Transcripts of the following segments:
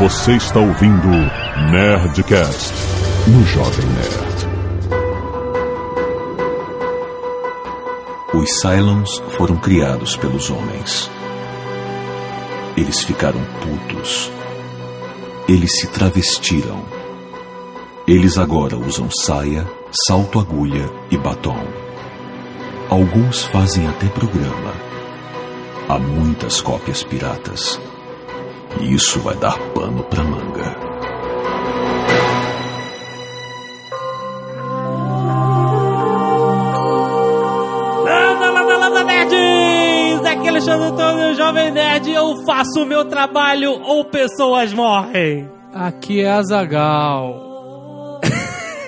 Você está ouvindo Nerdcast no Jovem Nerd. Os Cylons foram criados pelos homens. Eles ficaram putos. Eles se travestiram. Eles agora usam saia, salto-agulha e batom. Alguns fazem até programa. Há muitas cópias piratas. Isso vai dar pano pra manga. Landa, landa, landa, nerds! Aqui é Alexandre Antônio, Jovem Nerd. Eu faço o meu trabalho ou pessoas morrem. Aqui é Azagal.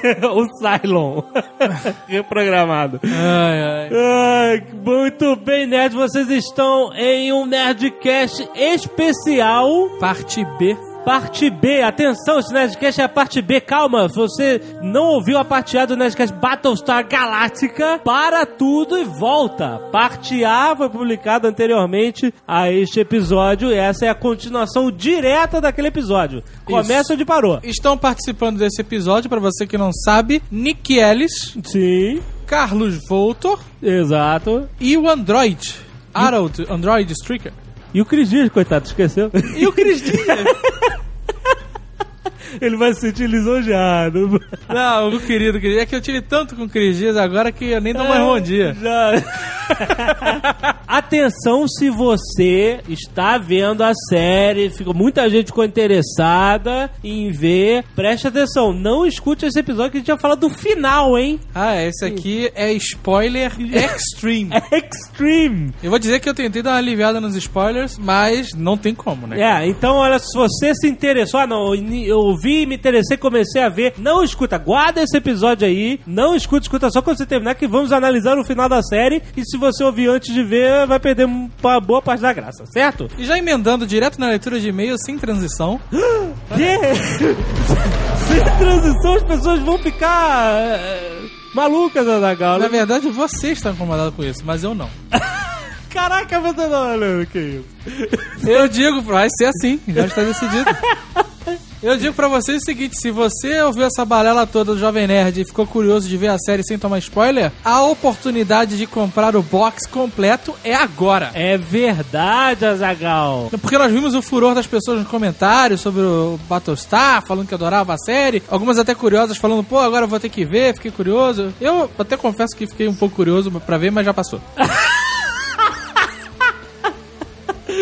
o Cylon. Reprogramado. Ai, ai. Ai, muito bem, Nerd. Vocês estão em um Nerdcast especial. Parte B. Parte B, atenção, esse Nerdcast é a parte B, calma, se você não ouviu a parte A do Nerdcast Battlestar Galáctica, para tudo e volta. Parte A foi publicada anteriormente a este episódio, e essa é a continuação direta daquele episódio. Começa onde parou. Estão participando desse episódio, pra você que não sabe, Nick Ellis, Sim, Carlos Voltor exato. e o Android. Harold, Android Stricker. E o Cris Dias, coitado, esqueceu? E o Cris Dias. Ele vai se sentir lisonjeado. Não, o querido, querido. É que eu tive tanto com o Cris Dias agora que eu nem dou mais bom dia. Já. Atenção se você está vendo a série, ficou, muita gente ficou interessada em ver. Preste atenção, não escute esse episódio que a gente vai falar do final, hein? Ah, esse aqui é spoiler extreme. Extreme! Eu vou dizer que eu tentei dar uma aliviada nos spoilers, mas não tem como, né? É, então olha, se você se interessou, ah não, eu ouvi, me interessei, comecei a ver, não escuta, guarda esse episódio aí, não escuta, escuta só quando você terminar que vamos analisar o final da série e se você ouvir antes de ver, vai perder uma boa parte da graça, certo? E já emendando direto na leitura de e-mail sem transição. Que? Sem transição as pessoas vão ficar é, malucas, Azaghal. Na verdade, você está incomodado com isso, mas eu não. Caraca, você não olha que isso. Eu digo, vai ser assim, já está decidido. Eu digo pra vocês o seguinte: se você ouviu essa balela toda do Jovem Nerd e ficou curioso de ver a série sem tomar spoiler, a oportunidade de comprar o box completo é agora. É verdade, Azagal. Porque nós vimos o furor das pessoas nos comentários sobre o Battlestar, falando que adorava a série. Algumas até curiosas, falando, pô, agora eu vou ter que ver, fiquei curioso. Eu até confesso que fiquei um pouco curioso pra ver, mas já passou.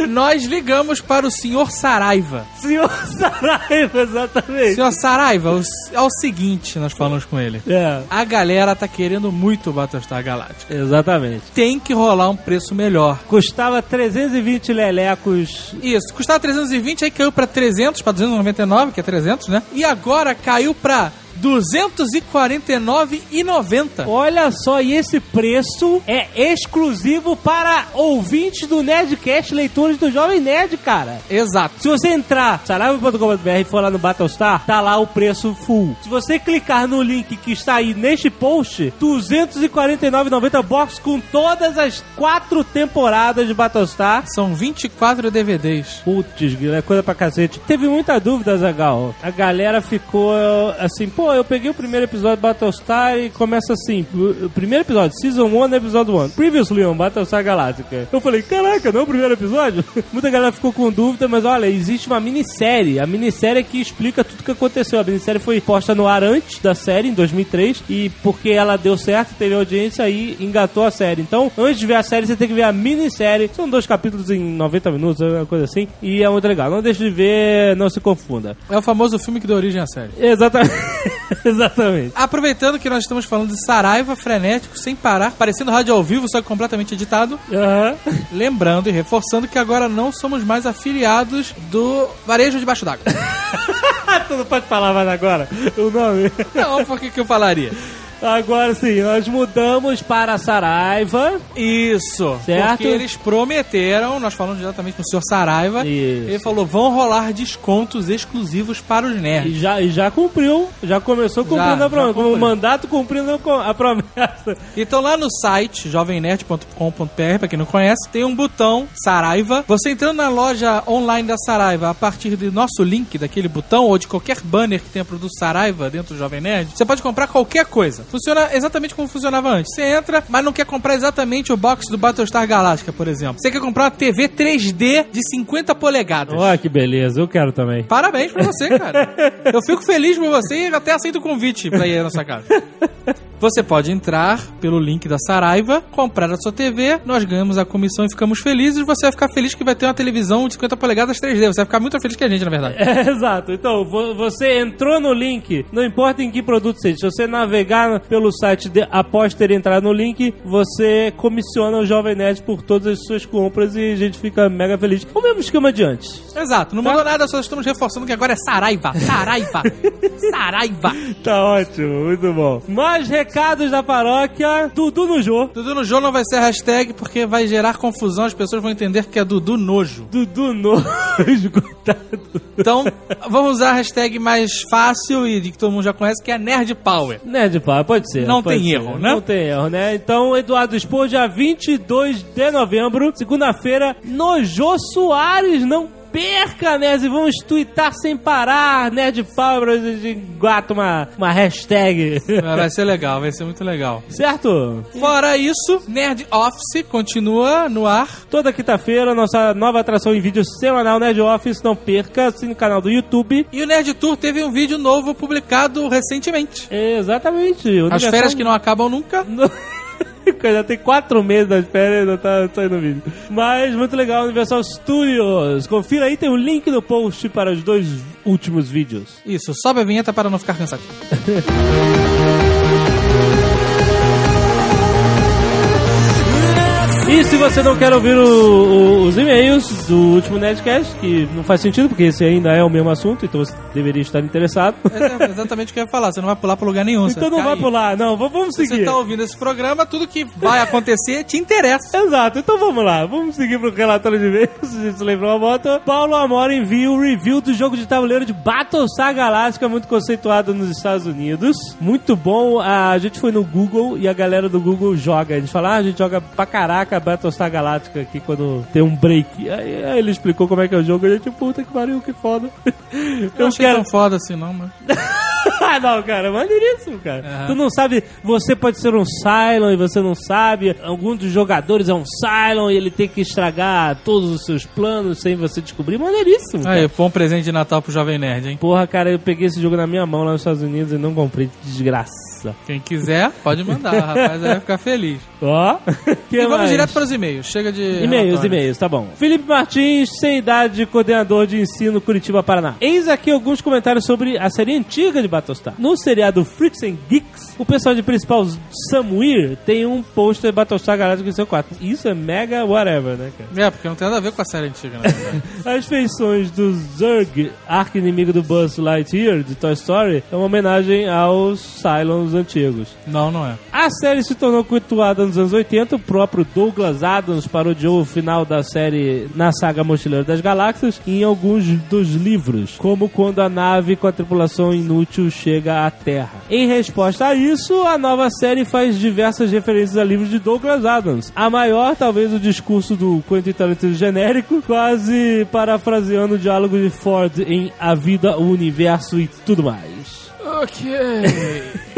Nós ligamos para o senhor Saraiva. Senhor Saraiva, exatamente. Senhor Saraiva, é o seguinte, nós falamos com ele. É, A galera tá querendo muito o Battlestar Galactica. exatamente. Tem que rolar um preço melhor. Custava 320 lelecos. Isso, custava 320, aí caiu pra 300, pra 299, que é 300, né? E agora caiu pra 249,90. Olha só, e esse preço é exclusivo para ouvintes do Nerdcast, leitores do Jovem Nerd, cara. Exato. Se você entrar saraiva.com.br e for lá no Battlestar, tá lá o preço full. Se você clicar no link que está aí neste post, 249,90 box com todas as quatro temporadas de Battlestar. São 24 DVDs. Putz, é coisa pra cacete. Teve muita dúvida, Zagal. A galera ficou assim, pô, eu peguei o primeiro episódio de Battlestar e começa assim, o primeiro episódio, Season 1, episódio 1. Previously on Battlestar Galactica. Eu falei, caraca, não é o primeiro episódio? Muita galera ficou com dúvida, mas olha, existe uma minissérie. A minissérie é que explica tudo o que aconteceu. A minissérie foi posta no ar antes da série, em 2003, e porque ela deu certo, teve audiência, aí engatou a série. Então, antes de ver a série, você tem que ver a minissérie. São dois capítulos em 90 minutos, uma coisa assim, e é muito legal. Não deixe de ver, não se confunda. É o famoso filme que deu origem à série. Exatamente. Exatamente. Aproveitando que nós estamos falando de Saraiva frenético, sem parar, parecendo rádio ao vivo, só que completamente editado. Aham. Lembrando e reforçando que agora não somos mais afiliados do Varejo Debaixo d'Água. tu não pode falar mais agora o nome. Não, por que, que eu falaria? Agora sim, nós mudamos para a Saraiva. Isso. Certo. Porque eles prometeram, nós falamos diretamente com o senhor Saraiva. Isso. Ele falou: vão rolar descontos exclusivos para os nerds. E já, e já cumpriu, já começou cumprindo Já, a promessa. Como cumpriu. mandato cumprindo a promessa. Então lá no site jovemnerd.com.br, pra quem não conhece, tem um botão Saraiva. Você entrando na loja online da Saraiva, a partir do nosso link daquele botão ou de qualquer banner que tenha produto Saraiva dentro do Jovem Nerd, você pode comprar qualquer coisa. Funciona exatamente como funcionava antes. Você entra, mas não quer comprar exatamente o box do Battlestar Galactica, por exemplo. Você quer comprar uma TV 3D de 50 polegadas. Olha que beleza, eu quero também. Parabéns pra você, cara. Eu fico feliz por você e até aceito o convite pra ir na sua casa. Você pode entrar pelo link da Saraiva, comprar a sua TV, nós ganhamos a comissão e ficamos felizes. Você vai ficar feliz que vai ter uma televisão de 50 polegadas 3D. Você vai ficar muito feliz que a gente, na verdade. É, exato. Então, vo- você entrou no link, não importa em que produto seja, se você navegar pelo site de- após ter entrado no link, você comissiona o Jovem Nerd por todas as suas compras e a gente fica mega feliz. O mesmo esquema de antes. Exato, não mudou nada, só estamos reforçando que agora é Saraiva, Saraiva, Saraiva. Tá ótimo, muito bom. Mais recados da paróquia, Dudu no Jô. Dudu no jogo não vai ser hashtag porque vai gerar confusão, as pessoas vão entender que é Dudu nojo. Dudu nojo, coitado. Então, vamos usar a hashtag mais fácil e de que todo mundo já conhece, que é Nerd Power. Nerd Power, pode ser. Não pode tem ser. erro, né? Não tem erro, né? Então, Eduardo Expor, dia 22 de novembro, segunda-feira, no Jô Soares. Não perca, Nerd, e vamos twittar sem parar. Nerd Power, a gente engata uma, uma hashtag. Vai ser legal, vai ser muito legal. certo? Fora isso, Nerd Office continua no ar. Toda quinta-feira, nossa nova atração em vídeo semanal Nerd Office. Não perca, assine o canal do YouTube. E o Nerd Tour teve um vídeo novo publicado recentemente. Exatamente. As férias que não acabam nunca. Não- Já tem quatro meses das férias e não tá saindo vídeo. Mas muito legal, Universal Studios. Confira aí, tem o link no post para os dois últimos vídeos. Isso, sobe a vinheta para não ficar cansativo. E se você não quer ouvir o- o- os e-mails do último Nerdcast, que não faz sentido, porque esse ainda é o mesmo assunto, então você deveria estar interessado. É exatamente o que eu ia falar, você não vai pular para lugar nenhum. então não vai aí. pular, não, vamos Se você seguir. tá ouvindo esse programa, tudo que vai acontecer te interessa. Exato, então vamos lá, vamos seguir pro relatório de e-mails, se a gente lembrou a moto. Paulo Amora envia o review do jogo de tabuleiro de Battlestar Galactica, muito conceituado nos Estados Unidos. Muito bom, a gente foi no Google e a galera do Google joga. Eles falaram, ah, a gente joga pra caraca Battlestar Galactica aqui quando tem um break. Aí, aí ele explicou como é que é o jogo e a gente, puta que pariu, que foda. Eu Eu achei quero... tão foda assim, não, mas... ah, não, cara, maneiríssimo, cara. Aham. Tu não sabe, você pode ser um Cylon e você não sabe. Algum dos jogadores é um Cylon e ele tem que estragar todos os seus planos sem você descobrir. Maneiríssimo. cara. Aí, bom presente de Natal pro Jovem Nerd, hein? Porra, cara, eu peguei esse jogo na minha mão lá nos Estados Unidos e não comprei. Desgraça. Quem quiser, pode mandar, o rapaz vai ficar feliz. Ó. E vamos mais? direto para os e-mails. Chega de. E-mails, e-mails, tá bom. Felipe Martins, sem idade, coordenador de ensino Curitiba, Paraná. Eis aqui alguns comentários sobre a série antiga de Battlestar. No seriado Freaks and Geeks, o personagem principal, Sam Weir, tem um pôster de Battlestar Galactica em seu quarto. Isso é mega whatever, né, cara? É, porque não tem nada a ver com a série antiga, verdade. As feições do Zurg, arco-inimigo do Buzz Lightyear, de Toy Story, é uma homenagem aos Cylons antigos. não, não é. A série se tornou cultuada nos anos 80. O próprio Douglas Adams parodiou o final da série na saga Mochileiro das Galáxias em alguns dos livros, como quando a nave com a tripulação inútil chega à Terra. Em resposta a isso, a nova série faz diversas referências a livros de Douglas Adams. A maior, talvez, o discurso do Quentin Tarantino genérico, quase parafraseando o diálogo de Ford em A Vida, o Universo e tudo mais. Ok.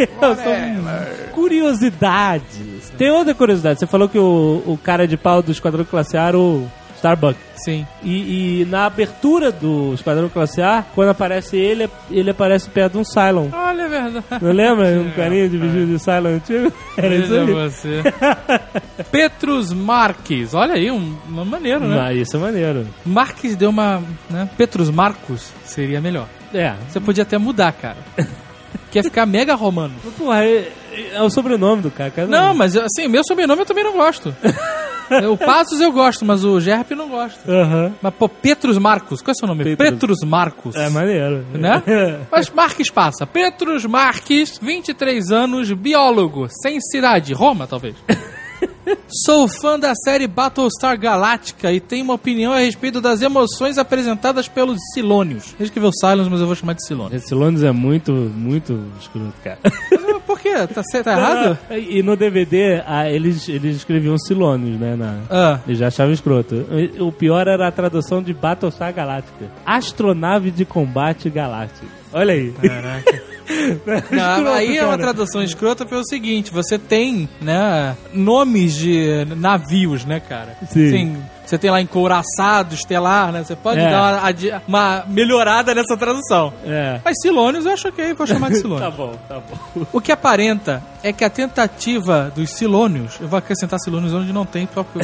Curiosidades. Tem outra curiosidade. Você falou que o, o cara de pau do Esquadrão Classe A era o Starbuck. Sim. E, e na abertura do Esquadrão Classe A, quando aparece ele, ele aparece perto de um Cylon. Olha, é verdade. Não lembra? Um carinha de vestido de Cylon antigo? Era isso aí. você. Petrus Marques. Olha aí, um, um maneiro, né? Ah, isso é maneiro. Marques deu uma. Né? Petrus Marcos seria melhor. É. Você podia até mudar, cara. Quer ficar mega romano. Porra, é, é o sobrenome do cara. cara Não, mas assim, meu sobrenome eu também não gosto. O Passos eu gosto, mas o Gerp não gosto. Aham. Mas, pô, Petrus Marcos. Qual é o seu nome? Petrus. Petrus Marcos. É maneiro. Né? Mas Marques passa. Petrus Marques, 23 anos, biólogo, sem cidade. Roma, talvez. Sou fã da série Battlestar Galactica e tenho uma opinião a respeito das emoções apresentadas pelos Silônios. Ele escreveu Silence, mas eu vou chamar de Silônios. Esse Londres é muito, muito escroto, cara. Por quê? Tá, tá errado? E no DVD, ah, eles, eles escreviam Silônios, né? Na... Ah. Eles já achavam escroto. O pior era a tradução de Battlestar Galáctica. Astronave de combate galáctica. Olha aí. Caraca. Não, aí é uma tradução escrota pelo seguinte: você tem, né, nomes de navios, né, cara? Sim. Tem- você tem lá encouraçado, estelar, né? Você pode É. dar uma, uma melhorada nessa tradução. É. Mas Silônios eu acho ok, vou chamar de Tá Silônios. bom, tá bom. O que aparenta é que a tentativa dos Silônios, eu vou acrescentar Silônios onde não tem, só porque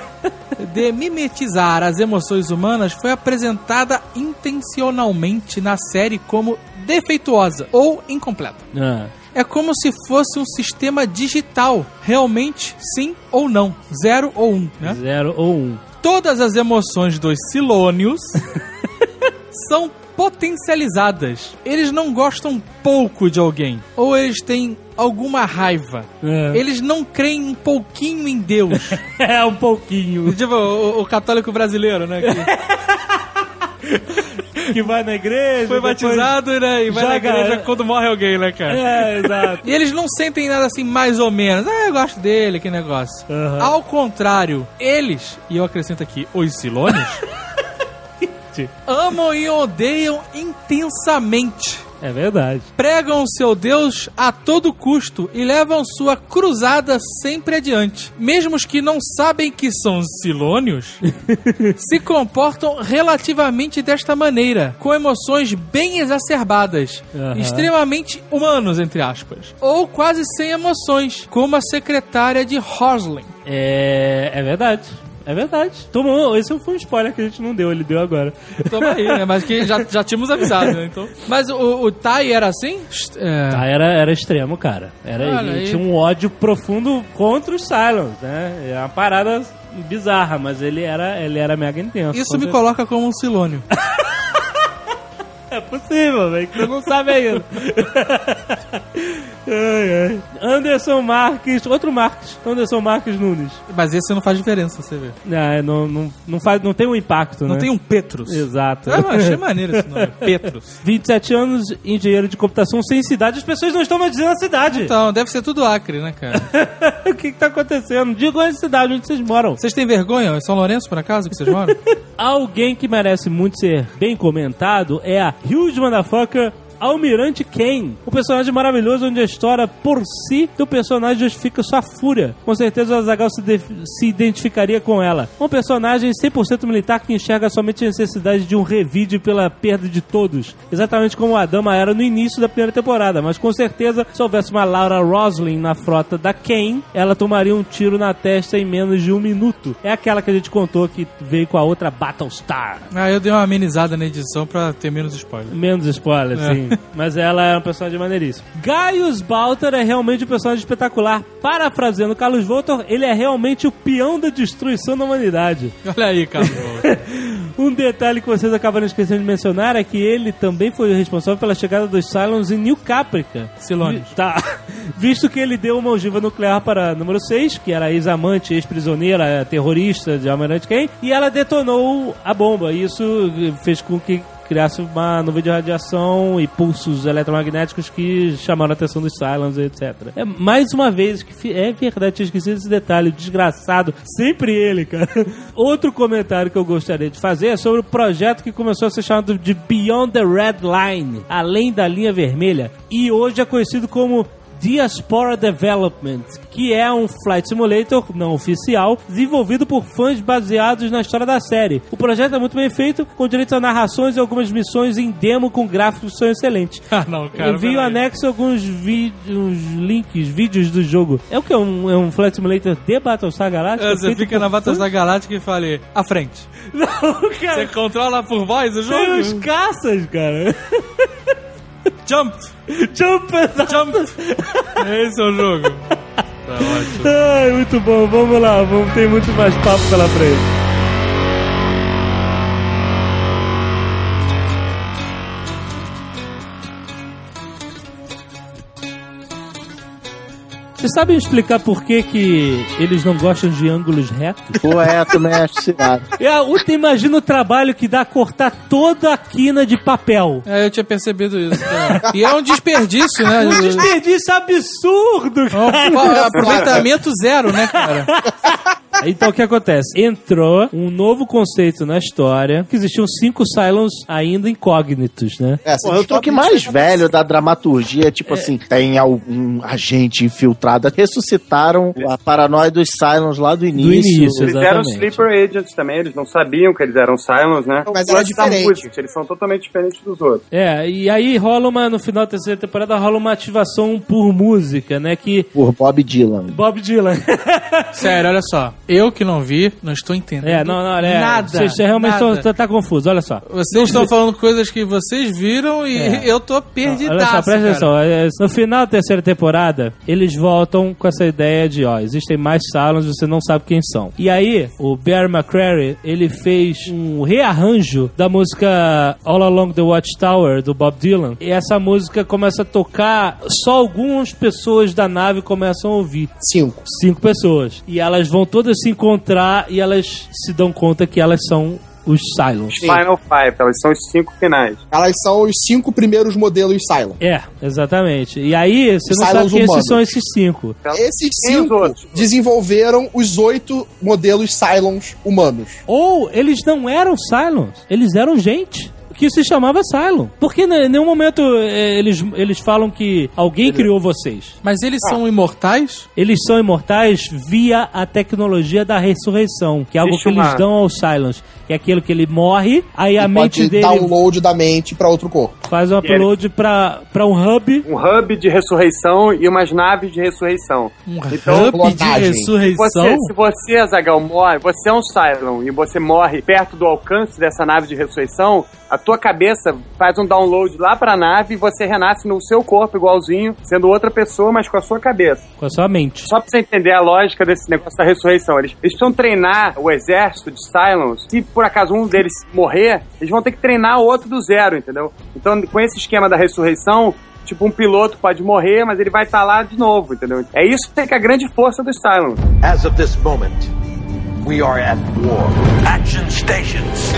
de mimetizar as emoções humanas foi apresentada intencionalmente na série como defeituosa ou incompleta. Ah, É como se fosse um sistema digital, realmente sim ou não, zero ou um, né? Zero ou um. Todas as emoções dos Silônios são potencializadas. Eles não gostam pouco de alguém, ou eles têm alguma raiva. É. Eles não creem um pouquinho em Deus. É um pouquinho. tipo, o, o católico brasileiro, né? Que Que vai na igreja. foi depois- batizado né, e vai na igreja quando morre alguém, né, cara? É, exato. E eles não sentem nada assim, mais ou menos. Ah, eu gosto dele, que negócio. Aham. Ao contrário, eles, e eu acrescento aqui, os Silônios, amam e odeiam intensamente. É verdade. Pregam o seu Deus a todo custo e levam sua cruzada sempre adiante. Mesmo os que não sabem que são Silônios, se comportam relativamente desta maneira, com emoções bem exacerbadas, Aham. extremamente humanos, entre aspas, ou quase sem emoções, como a secretária de Hosling. É, é verdade. É verdade. Tomou, esse foi um spoiler que a gente não deu, ele deu agora. Toma aí, né? Mas que já, já tínhamos avisado, né? Então... Mas o, o Tai era assim? É... Ah, era, era extremo, cara. Era, Olha ele tinha um ódio profundo contra os Cylons, né? É uma parada bizarra, mas ele era, ele era mega intenso. Isso me coloca como um Silônio. É possível, velho, que você não sabe ainda. ai, ai. Anderson Marques, outro Marques, Anderson Marques Nunes. Mas esse não faz diferença, você vê. Ah, não, não, não, faz, não tem um impacto, Não né? tem um Petrus. Exato. Ah, mas achei maneiro esse nome. Petrus. 27 anos, engenheiro de computação sem cidade, as pessoas não estão mais dizendo a cidade. Então, deve ser tudo Acre, né, cara? o que, que tá acontecendo? Digam a cidade onde vocês moram. Vocês têm vergonha? É São Lourenço, por acaso, que vocês moram? Alguém que merece muito ser bem comentado é a Huge Motherfucker Almirante Kane, um personagem maravilhoso onde a história por si do personagem justifica sua fúria. Com certeza o Azaghal se, se identificaria com ela. Um personagem 100% militar que enxerga somente a necessidade de um revide pela perda de todos. Exatamente como a dama era no início da primeira temporada, mas com certeza se houvesse uma Laura Roslin na frota da Kane, ela tomaria um tiro na testa em menos de um minuto. É aquela que a gente contou que veio com a outra Battlestar. ah, eu dei uma amenizada na edição pra ter menos spoiler. Menos spoiler, É. sim. Mas ela é um personagem maneiríssimo. Gaius Baltar é realmente um personagem espetacular. Parafraseando Carlos Voltor, ele é realmente o peão da destruição da humanidade. Olha aí, cara. Um detalhe que vocês acabaram esquecendo de mencionar é que ele também foi responsável pela chegada dos Cylons em New Caprica. Vi- Tá. Visto que ele deu uma ogiva nuclear para a número 6, que era a ex-amante, ex-prisioneira, terrorista de Almirante Kane, e ela detonou a bomba. Isso fez com que criasse uma nuvem de radiação e pulsos eletromagnéticos que chamaram a atenção dos Cylons, etc. É mais uma vez que é verdade, tinha esquecido esse detalhe, desgraçado, sempre ele, cara. Outro comentário que eu gostaria de fazer é sobre o projeto que começou a ser chamado de Beyond the Red Line, além da linha vermelha, e hoje é conhecido como Diaspora Development, que é um flight simulator não oficial, desenvolvido por fãs baseados na história da série. O projeto é muito bem feito, com direitos a narrações e algumas missões em demo com gráficos que são excelentes. Ah, não, cara. Envio anexo alguns vídeos, links, vídeos do jogo. É o que? É um, é um flight simulator de Battlestar Galactica? É, Você fica na fãs? Galáctica e fala, à frente. Não, Você cara. controla por voz o Tem os jogo? caças, cara. Jump! Jump, exato. Jump! Esse é o jogo. Tá ótimo. Ai, muito bom. Vamos lá, vamos ter muito mais papo pela frente. Vocês sabem explicar por que, que eles não gostam de ângulos retos? Pô, é, também acho tirado. É, o- tu imagina o trabalho que dá cortar toda a quina de papel. É, eu tinha percebido isso. cara. E é um desperdício, né? Um desperdício absurdo, É um cara. aproveitamento zero, né, cara? Então o que acontece? Entrou um novo conceito na história, que existiam cinco Cylons ainda incógnitos, né? É, Pô, eu tô aqui mais velho da dramaturgia, tipo assim, tem algum agente infiltrado. Ressuscitaram a paranoia dos Cylons lá do início. início, Eles eram Exatamente. sleeper agents também, eles não sabiam que eles eram Cylons, né? Mas era diferente. música, eles são totalmente diferentes dos outros. É, e aí rola uma, no final da terceira temporada, rola uma ativação por música, né? Que Por Bob Dylan. Bob Dylan. Sério, olha só. Eu que não vi, não estou entendendo. é, não, não, é. Nada. Você, você realmente nada. tá, tá confuso, olha só. Vocês estão falando coisas que vocês viram e É. eu tô perdidaço, Olha só, presta cara. atenção. é, No final da terceira temporada, eles voltam com essa ideia de, ó, existem mais Cylons, você não sabe quem são. E aí, o Bear McCreary, ele fez um rearranjo da música All Along the Watchtower, do Bob Dylan. E essa música começa a tocar, só algumas pessoas da nave começam a ouvir. Cinco. Cinco pessoas. E elas vão todas se encontrar e elas se dão conta que elas são os Cylons. Final Five, elas são os cinco finais. Elas são os cinco primeiros modelos Cylon. É, exatamente. E aí, você não Cylons sabe quem esses são esses cinco. Esses Tem os cinco outros. desenvolveram os oito modelos Cylons humanos. Ou eles não eram Cylons, eles eram gente. Que se chamava Cylon. Porque em nenhum momento eh, eles, eles falam que alguém criou vocês. Mas eles são imortais? Eles são imortais via a tecnologia da ressurreição, que é algo Existe que eles uma- dão aos Cylons. Que é aquilo que ele morre, aí a E mente pode dele download da mente pra outro corpo. faz um upload pra, pra um hub. Um hub de ressurreição e umas naves de ressurreição. Um Então, hub de clonagem. ressurreição? Você, se você, Azagal, morre, você é um Cylon e você morre perto do alcance dessa nave de ressurreição, a tua cabeça faz um download lá pra nave e você renasce no seu corpo igualzinho, sendo outra pessoa, mas com a sua cabeça. Com a sua mente. Só pra você entender a lógica desse negócio da ressurreição. Eles, eles precisam treinar o exército de Cylons. Se por acaso um deles morrer, eles vão ter que treinar o outro do zero, entendeu? Então, com esse esquema da ressurreição, tipo, um piloto pode morrer, mas ele vai estar lá de novo, entendeu? É isso que é a grande força dos Cylons. As of this moment, we are at war. Action stations.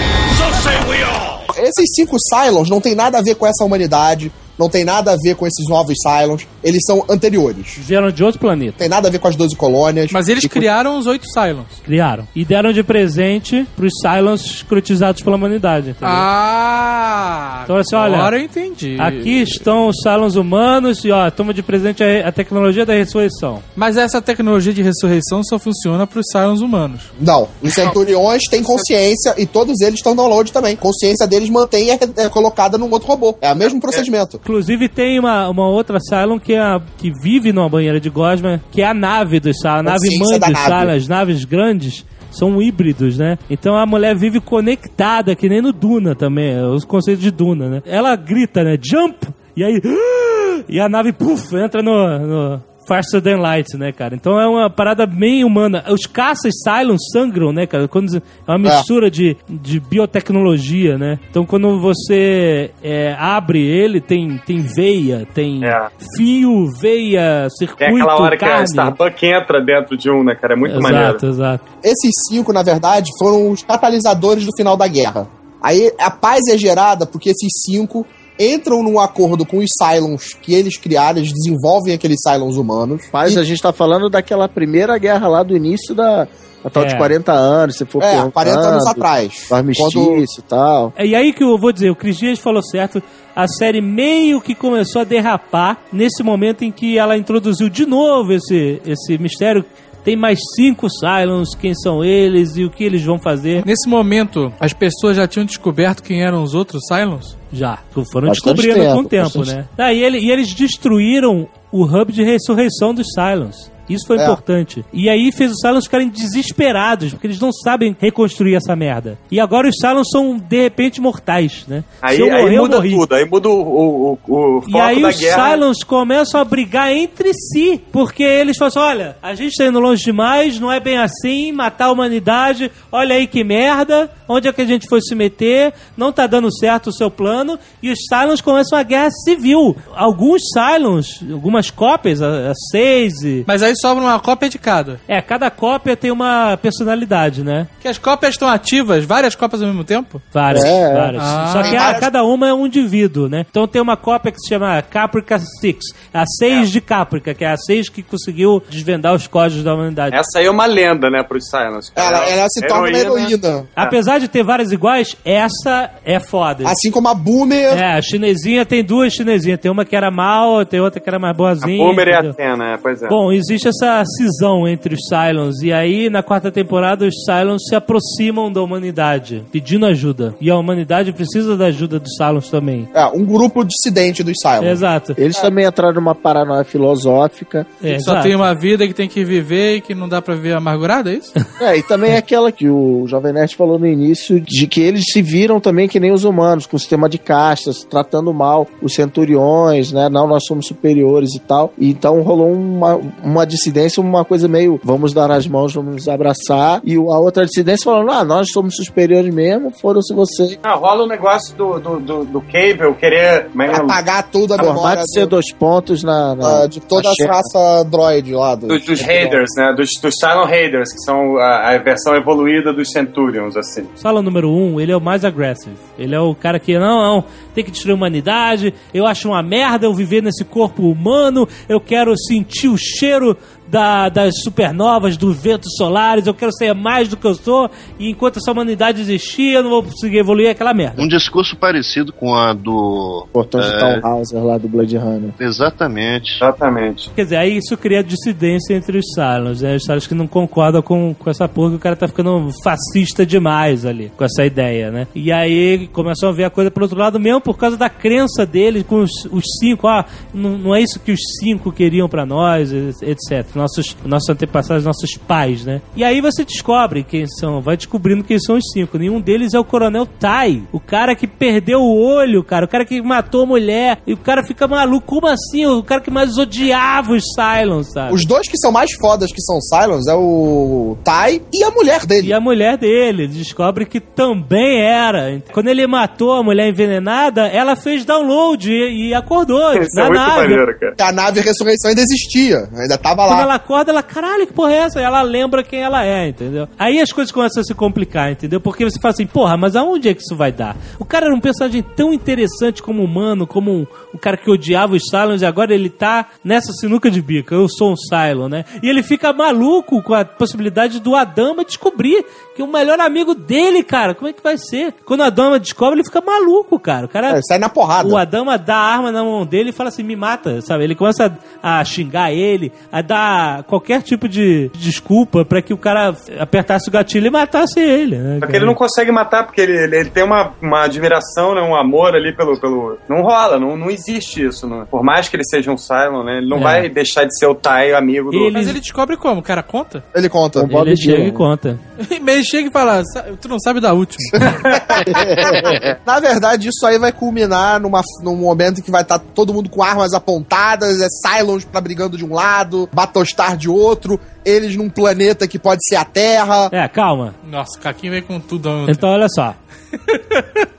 Esses cinco Cylons não tem nada a ver com essa humanidade, não tem nada a ver com esses novos Cylons. Eles são anteriores. Vieram de outro planeta. Tem nada a ver com as 12 colônias. Mas eles E com- criaram os oito Cylons. Criaram. E deram de presente pros Cylons escrotizados pela humanidade, entendeu? Ah! Então, assim, olha, Agora eu entendi. Aqui estão os Cylons humanos e, ó, toma de presente a, a tecnologia da ressurreição. Mas essa tecnologia de ressurreição só funciona pros Cylons humanos. Não, os Centuriões têm consciência e todos eles estão download também. Consciência deles mantém e é, é colocada num outro robô. É o mesmo procedimento. Inclusive tem uma, uma outra Cylon que, é a, que vive numa banheira de Gosma, que é a nave dos Cylons, a nave mãe dos nave. Cylons, as naves grandes. São híbridos, né? Então a mulher vive conectada, que nem no Duna também, os conceitos de Duna, né? Ela grita, né? Jump! E aí. E a nave, puf, entra no, no Faster Than Light, né, cara? Então é uma parada bem humana. Os caças Cylons sangram, né, cara? Quando, é uma mistura de, de biotecnologia, né? Então quando você é, abre ele, tem, tem veia, tem É. fio, veia, circuito, É aquela hora que a carne. Starbuck entra dentro de um, né, cara? É muito maneiro. Exato, exato. Esses cinco, na verdade, foram os catalisadores do final da guerra. Aí a paz é gerada porque esses cinco entram num acordo com os Cylons que eles criaram, eles desenvolvem aqueles Cylons humanos. Mas E- a gente tá falando daquela primeira guerra lá do início da. A tal É. de 40 anos, se for É, perguntando, 40 anos atrás. do Armistício e tal. É, E aí que eu vou dizer, o Cris Dias falou certo, a série meio que começou a derrapar nesse momento em que ela introduziu de novo esse, esse mistério. Tem mais cinco Cylons, quem são eles e o que eles vão fazer. Nesse momento, as pessoas já tinham descoberto quem eram os outros Cylons? Já. Foram Bastante descobrindo com o tempo, tempo, bastante. né? Ah, e, ele- e eles destruíram o hub de ressurreição dos Cylons. Isso foi É. importante. E aí fez os Cylons ficarem desesperados, porque eles não sabem reconstruir essa merda. E agora os Cylons são, de repente, mortais, né? Aí, Se eu aí morrer, eu muda morri. tudo, aí muda o, o, o, foco E aí da os guerra. Cylons começam a brigar entre si, porque eles falam assim, olha, a gente tá indo longe demais, não é bem assim, matar a humanidade, olha aí que merda, onde é que a gente foi se meter, não tá dando certo o seu plano, e os Cylons começam a guerra civil. Alguns Cylons, algumas cópias, a, a seis e... Mas aí sobra uma cópia de cada. É, cada cópia tem uma personalidade, né? Que as cópias estão ativas, várias cópias ao mesmo tempo? Várias, É, é. várias. Ah. Só que a- cada uma é um indivíduo, né? Então tem uma cópia que se chama Caprica 6, a 6 de Caprica, que é a 6 que conseguiu desvendar os códigos da humanidade. Essa aí é uma lenda, né, pros Silence. Ela, ela se torna uma heroína. Apesar de ter várias iguais, essa é foda. Assim como a Boomer. É, a chinesinha tem duas chinesinhas. Tem uma que era mal, tem outra que era mais A boazinha. Boomer e a entendeu? Athena, é, pois é. Bom, existe essa cisão entre os Cylons. E aí, na quarta temporada, os Cylons se aproximam da humanidade, pedindo ajuda. E a humanidade precisa da ajuda dos Cylons também. É, um grupo dissidente dos Cylons. Exato. Eles também entraram numa paranoia filosófica. É, Só tem uma vida que tem que viver e que não dá pra ver amargurada, é isso? É, e também é aquela que o Jovem Nerd falou no início, de que eles se viram também que nem os humanos, com o sistema de castas, tratando mal os centuriões, né? Não, nós somos superiores e tal. E então rolou uma, uma dissidência, uma coisa meio, vamos dar as mãos, vamos nos abraçar. E a outra dissidência falando, ah, nós somos superiores mesmo, foram-se vocês. Ah, rola o negócio do, do, do, do Cable querer... é é? Apagar tudo a memória Formato C do- dois pontos na... na- ah, de toda a raça droid lá. Do, Dos, dos Raiders, né? Dos, dos Silent Raiders, que são a, a versão evoluída dos Centurions, assim. Sala número um, ele é o mais agressivo. Ele é o cara que, não, não, tem que destruir a humanidade, eu acho uma merda eu viver nesse corpo humano, eu quero sentir o cheiro da- das supernovas, dos ventos solares, eu quero ser mais do que eu sou, e enquanto essa humanidade existir, eu não vou conseguir evoluir aquela merda. Um discurso parecido com a do. Portão de É. Lá do Blade Runner. Exatamente. Exatamente. Quer dizer, aí isso cria dissidência entre os Cylons, né? Os Cylons que não concordam com, com essa porra que o cara tá ficando fascista demais ali, com essa ideia, né? E aí começam a ver a coisa pelo outro lado mesmo por causa da crença deles com os, os cinco, ah, não, não é isso que os cinco queriam pra nós, etc. Nossos, nossos antepassados, nossos pais, né? E aí você descobre quem são, vai descobrindo quem são os cinco. Nenhum deles é o Coronel Tai, o cara que perdeu o olho, cara, o cara que matou a mulher, e o cara fica maluco, como assim? O cara que mais odiava os Cylons, sabe? Os dois que são mais fodas que são Cylons é o Tai e a mulher dele. E a mulher dele ele descobre que também era. Quando ele matou a mulher envenenada, ela fez download e, e acordou Isso na é muito nave. maneiro, cara. A nave Ressurreição ainda existia. Ainda tava Quando lá. Ela acorda, ela, caralho, que porra é essa? E ela lembra quem ela é, entendeu? Aí as coisas começam a se complicar, entendeu? Porque você fala assim, porra, mas aonde é que isso vai dar? O cara era um personagem tão interessante como humano, como um, um cara que odiava os Cylons, e agora ele tá nessa sinuca de bica. Eu sou um Cylon, né? E ele fica maluco com a possibilidade do Adama descobrir que o melhor amigo dele, cara, como é que vai ser? Quando o Adama descobre, ele fica maluco, cara. O cara É, sai na porrada. o Adama dá a arma na mão dele e fala assim: me mata, sabe? Ele começa a, a xingar ele, a dar qualquer tipo de desculpa pra que o cara apertasse o gatilho e matasse ele. Né, Só cara? que ele não consegue matar, porque ele, ele, ele tem uma, uma admiração, né, um amor ali pelo. pelo... Não rola, não, não existe isso. Não. Por mais que ele seja um Cylon, né? Ele não É. vai deixar de ser o Tai, amigo do. Ele- Mas ele descobre como? O cara conta? Ele conta. Um Bob Ele chega e conta. Meio chega e fala, "Sa- tu não sabe da última. Na verdade, isso aí vai culminar numa, num momento em que vai estar todo mundo com armas apontadas, é Cylons pra brigando de um lado, Battlestar de outro, eles num planeta que pode ser a Terra. É, calma. Nossa, o Caquinho veio com tudo ontem. Então, olha só.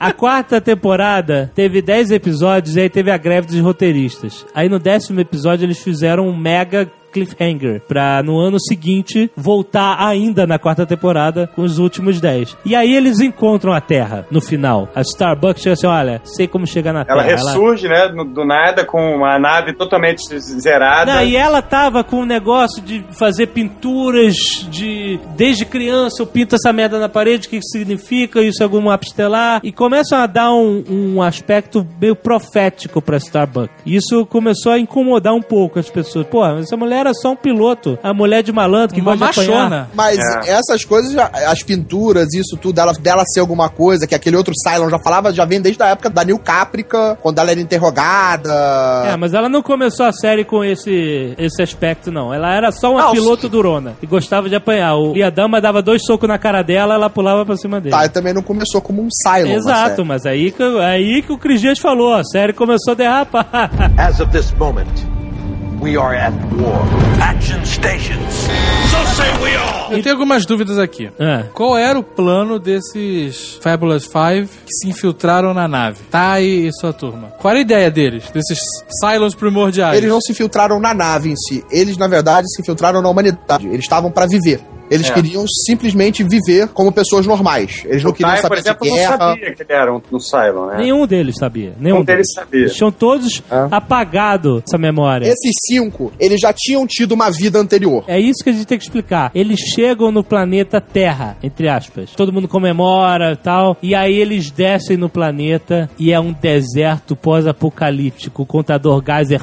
A quarta temporada teve 10 episódios e aí teve a greve dos roteiristas. Aí no décimo episódio eles fizeram um mega cliffhanger pra no ano seguinte voltar ainda na quarta temporada com os últimos 10. E aí eles encontram a Terra no final. A Starbucks chega assim, olha, sei como chegar na Ela Terra. ressurge, né, no- do nada, com uma nave totalmente zerada. Não, e ela tava com um negócio de fazer pinturas de. Desde criança eu pinto essa merda na parede, o que significa? Isso é algum mapa estelar? E começam a dar um, um aspecto meio profético pra Starbucks. Isso começou a incomodar um pouco as pessoas. Pô, essa mulher era só um piloto. A mulher de malandro que Uma gosta de apanhar. Mas É. essas coisas, as pinturas, isso tudo, dela, dela ser alguma coisa, que aquele outro Cylon já falava, já vem desde a época da New Caprica, quando ela era interrogada. É, mas ela não começou a série com esse, esse aspecto, não. Ela era só uma Não, piloto sim. durona e gostava de apanhar. O Yadama dava dois socos na cara dela, ela pulava pra cima dele. Tá, e também não começou como um Cylon. Exato, série. mas aí que, aí que o Cris Dias falou, a série começou a derrapar. As of this moment, we are at war. Action stations. Eu tenho algumas dúvidas aqui. É. Qual era o plano desses Fabulous Five que se infiltraram na nave? Tai e sua turma. Qual era a ideia deles? Desses Cylons primordiais? Eles não se infiltraram na nave em si. Eles, na verdade, se infiltraram na humanidade. Eles estavam pra viver. Eles É. queriam simplesmente viver como pessoas normais. Eles não O queriam por saber de exemplo, não guerra. sabia que ele era um, um Cylon, né? Nenhum deles sabia. Nenhum Um deles sabia. Eles tinham todos É. apagado essa memória. Esses cinco, eles já tinham tido uma vida anterior. É isso que a gente tem que explicar. Eles chegam no planeta Terra, entre aspas. Todo mundo comemora e tal. E aí eles descem no planeta e é um deserto pós-apocalíptico. O contador Geyser.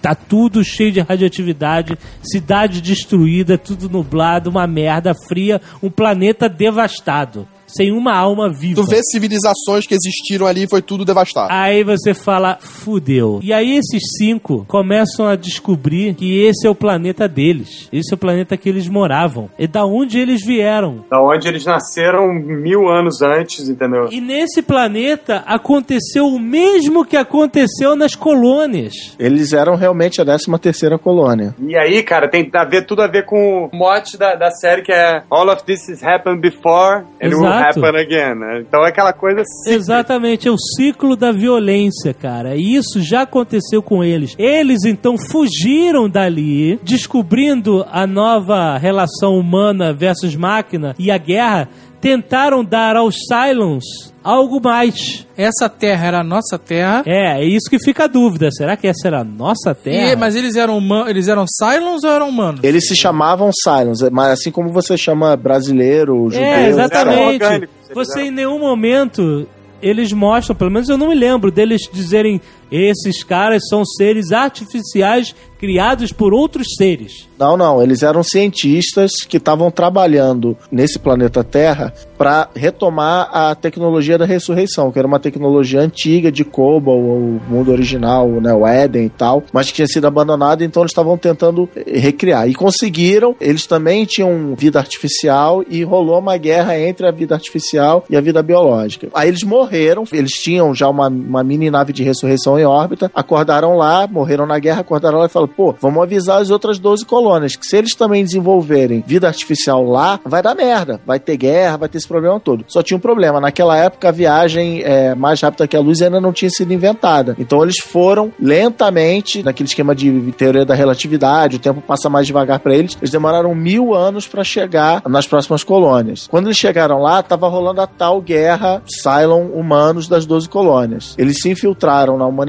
Tá tudo cheio de radioatividade, cidade destruída, tudo nublado, uma merda fria, um planeta devastado, sem uma alma viva. Tu vê civilizações que existiram ali e foi tudo devastado. Aí você fala, fudeu. E aí esses cinco começam a descobrir que esse é o planeta deles. Esse é o planeta que eles moravam. E da onde eles vieram. Da onde eles nasceram mil anos antes, entendeu? E nesse planeta aconteceu o mesmo que aconteceu nas colônias. Eles eram realmente a 13 terceira colônia. E aí, cara, tem a ver, tudo a ver com o mote da, da série que é All of this has happened before will Exato. happen again. né? Então é aquela coisa assim. Exatamente, é o ciclo da violência, cara. E isso já aconteceu com eles. Eles então fugiram dali, descobrindo a nova relação humana versus máquina e a guerra, tentaram dar aos Cylons algo mais. Essa terra era a nossa terra. É, é isso que fica a dúvida. Será que essa era a nossa terra? E, mas eles eram humanos, eles eram Cylons ou eram humanos? Eles se chamavam Cylons, mas assim como você chama brasileiro, judeu. É, exatamente. orgânicos, Você em nenhum momento eles mostram, pelo menos eu não me lembro deles dizerem esses caras são seres artificiais criados por outros seres. Não, não, eles eram cientistas que estavam trabalhando nesse planeta Terra para retomar a tecnologia da ressurreição, que era uma tecnologia antiga de Cobol, o mundo original, né, o Éden e tal, mas que tinha sido abandonado, então eles estavam tentando eh, recriar. E conseguiram, eles também tinham vida artificial e rolou uma guerra entre a vida artificial e a vida biológica. Aí eles morreram, eles tinham já uma, uma mini nave de ressurreição em órbita, acordaram lá, morreram na guerra, acordaram lá e falaram, pô, vamos avisar as outras 12 colônias, que se eles também desenvolverem vida artificial lá, vai dar merda, vai ter guerra, vai ter esse problema todo. Só tinha um problema, naquela época a viagem é, mais rápida que a luz ainda não tinha sido inventada. Então eles foram lentamente, naquele esquema de teoria da relatividade, o tempo passa mais devagar para eles, eles demoraram mil anos para chegar nas próximas colônias. Quando eles chegaram lá, tava rolando a tal guerra Cylon humanos das 12 colônias. Eles se infiltraram na humanidade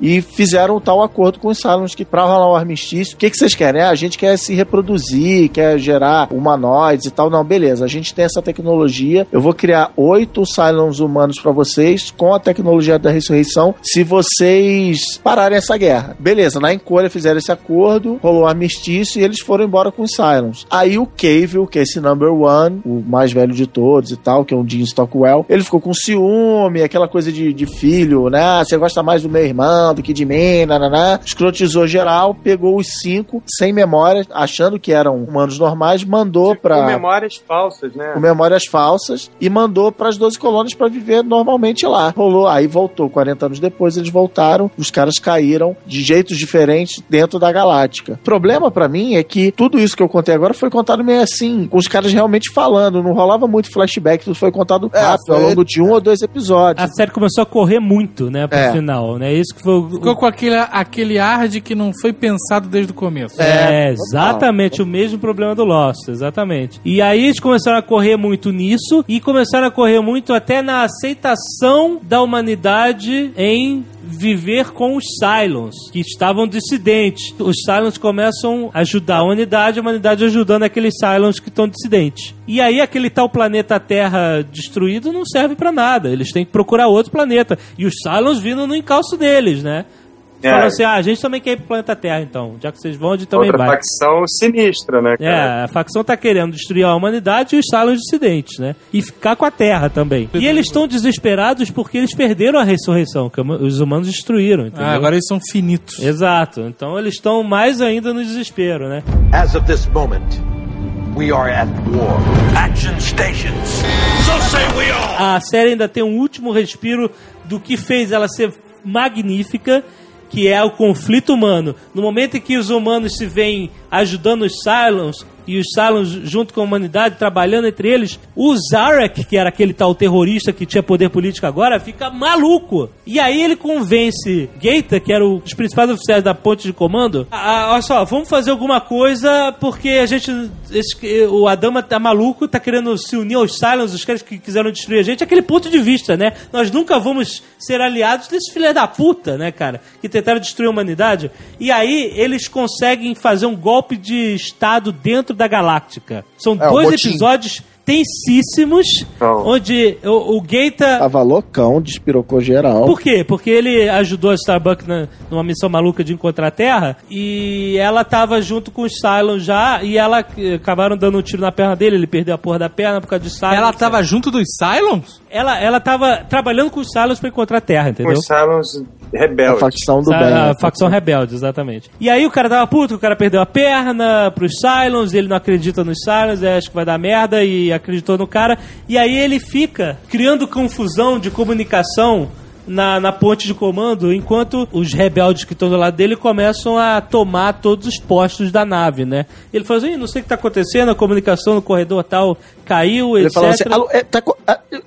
e fizeram tal acordo com os Cylons que pra rolar o armistício, o que, que vocês querem? Ah, a gente quer se reproduzir, quer gerar humanoides e tal. Não, beleza, a gente tem essa tecnologia, eu vou criar oito Cylons humanos para vocês com a tecnologia da ressurreição se vocês pararem essa guerra. Beleza, na encolha fizeram esse acordo, rolou o armistício e eles foram embora com os Cylons. Aí o Cave, que é esse number one, o mais velho de todos e tal, que é um Dean Stockwell, ele ficou com ciúme, aquela coisa de, de filho, né? Ah, Você gosta mais do meu irmão do que de mim, nananá. Escrotizou geral, pegou os cinco sem memória, achando que eram humanos normais, mandou pra Com memórias falsas, né? com memórias falsas e mandou para as 12 colônias para viver normalmente lá. Rolou, aí voltou 40 anos depois, eles voltaram, os caras caíram de jeitos diferentes dentro da galáctica. O problema para mim é que tudo isso que eu contei agora foi contado meio assim, com os caras realmente falando, não rolava muito flashback, tudo foi contado É, rápido, foi- ao longo de um ou dois episódios. A série começou a correr muito, né, pro É. final, né? Isso que foi o- Ficou com aquele, aquele ar de que não foi pensado desde o começo. É, É, exatamente o mesmo problema do Lost, exatamente. E aí eles começaram a correr muito nisso e começaram a correr muito até na aceitação da humanidade em viver com os Cylons, que estavam dissidentes. Os Cylons começam a ajudar a humanidade, a humanidade ajudando aqueles Cylons que estão dissidentes. E aí aquele tal planeta Terra destruído não serve pra nada. Eles têm que procurar outro planeta. E os Cylons vindo no encalço deles, né? É. Falou assim: ah, a gente também quer ir pro planeta Terra, então. Já que vocês vão, a gente também Outra vai. facção sinistra, né, cara? É, a facção tá querendo destruir a humanidade e os Cylons dissidentes, né? E ficar com a Terra também. E eles estão desesperados porque eles perderam a ressurreição, que os humanos destruíram, entendeu? Ah, agora eles são finitos. Exato. Então eles estão mais ainda no desespero, né? As of this moment, we are at war. Action stations. So say we all. A série ainda tem um último respiro do que fez ela ser magnífica, que é o conflito humano. No momento em que os humanos se veem ajudando os Cylons e os Cylons junto com a humanidade trabalhando entre eles, o Zarek, que era aquele tal terrorista que tinha poder político agora, fica maluco. E aí ele convence Gaeta, que era um dos principais oficiais da ponte de comando, a, olha só, vamos fazer alguma coisa porque a gente esse- o Adama tá maluco, tá querendo se unir aos Cylons, os caras que quiseram destruir a gente, aquele ponto de vista, né? Nós nunca vamos ser aliados desses filhos da puta, né, cara? Que tentaram destruir a humanidade. E aí eles conseguem fazer um golpe de Estado dentro da Galáctica. São É, o dois episódios tensíssimos, Então. onde o, o Gaeta... Tava loucão, despirocou geral. Por quê? Porque ele ajudou a Starbucks na, numa missão maluca de encontrar a Terra e ela tava junto com os Cylons já e ela eh, acabaram dando um tiro na perna dele, ele perdeu a porra da perna por causa de Cylons. Ela tava junto dos Cylons? Ela, ela tava trabalhando com os Cylons pra encontrar a Terra, Com entendeu? os Cylons A rebeldes. facção do Sa- bem. a né? facção rebelde, exatamente. E aí o cara tava puto, o cara perdeu a perna pros Cylons, ele não acredita nos Cylons, aí acha que vai dar merda e acreditou no cara. E aí ele fica criando confusão de comunicação na, na ponte de comando, enquanto os rebeldes que estão do lado dele começam a tomar todos os postos da nave, né? Ele fala assim, "Ih, não sei o que tá acontecendo, a comunicação no corredor tal caiu, Ele etc. falou assim: "Alô, é, tá,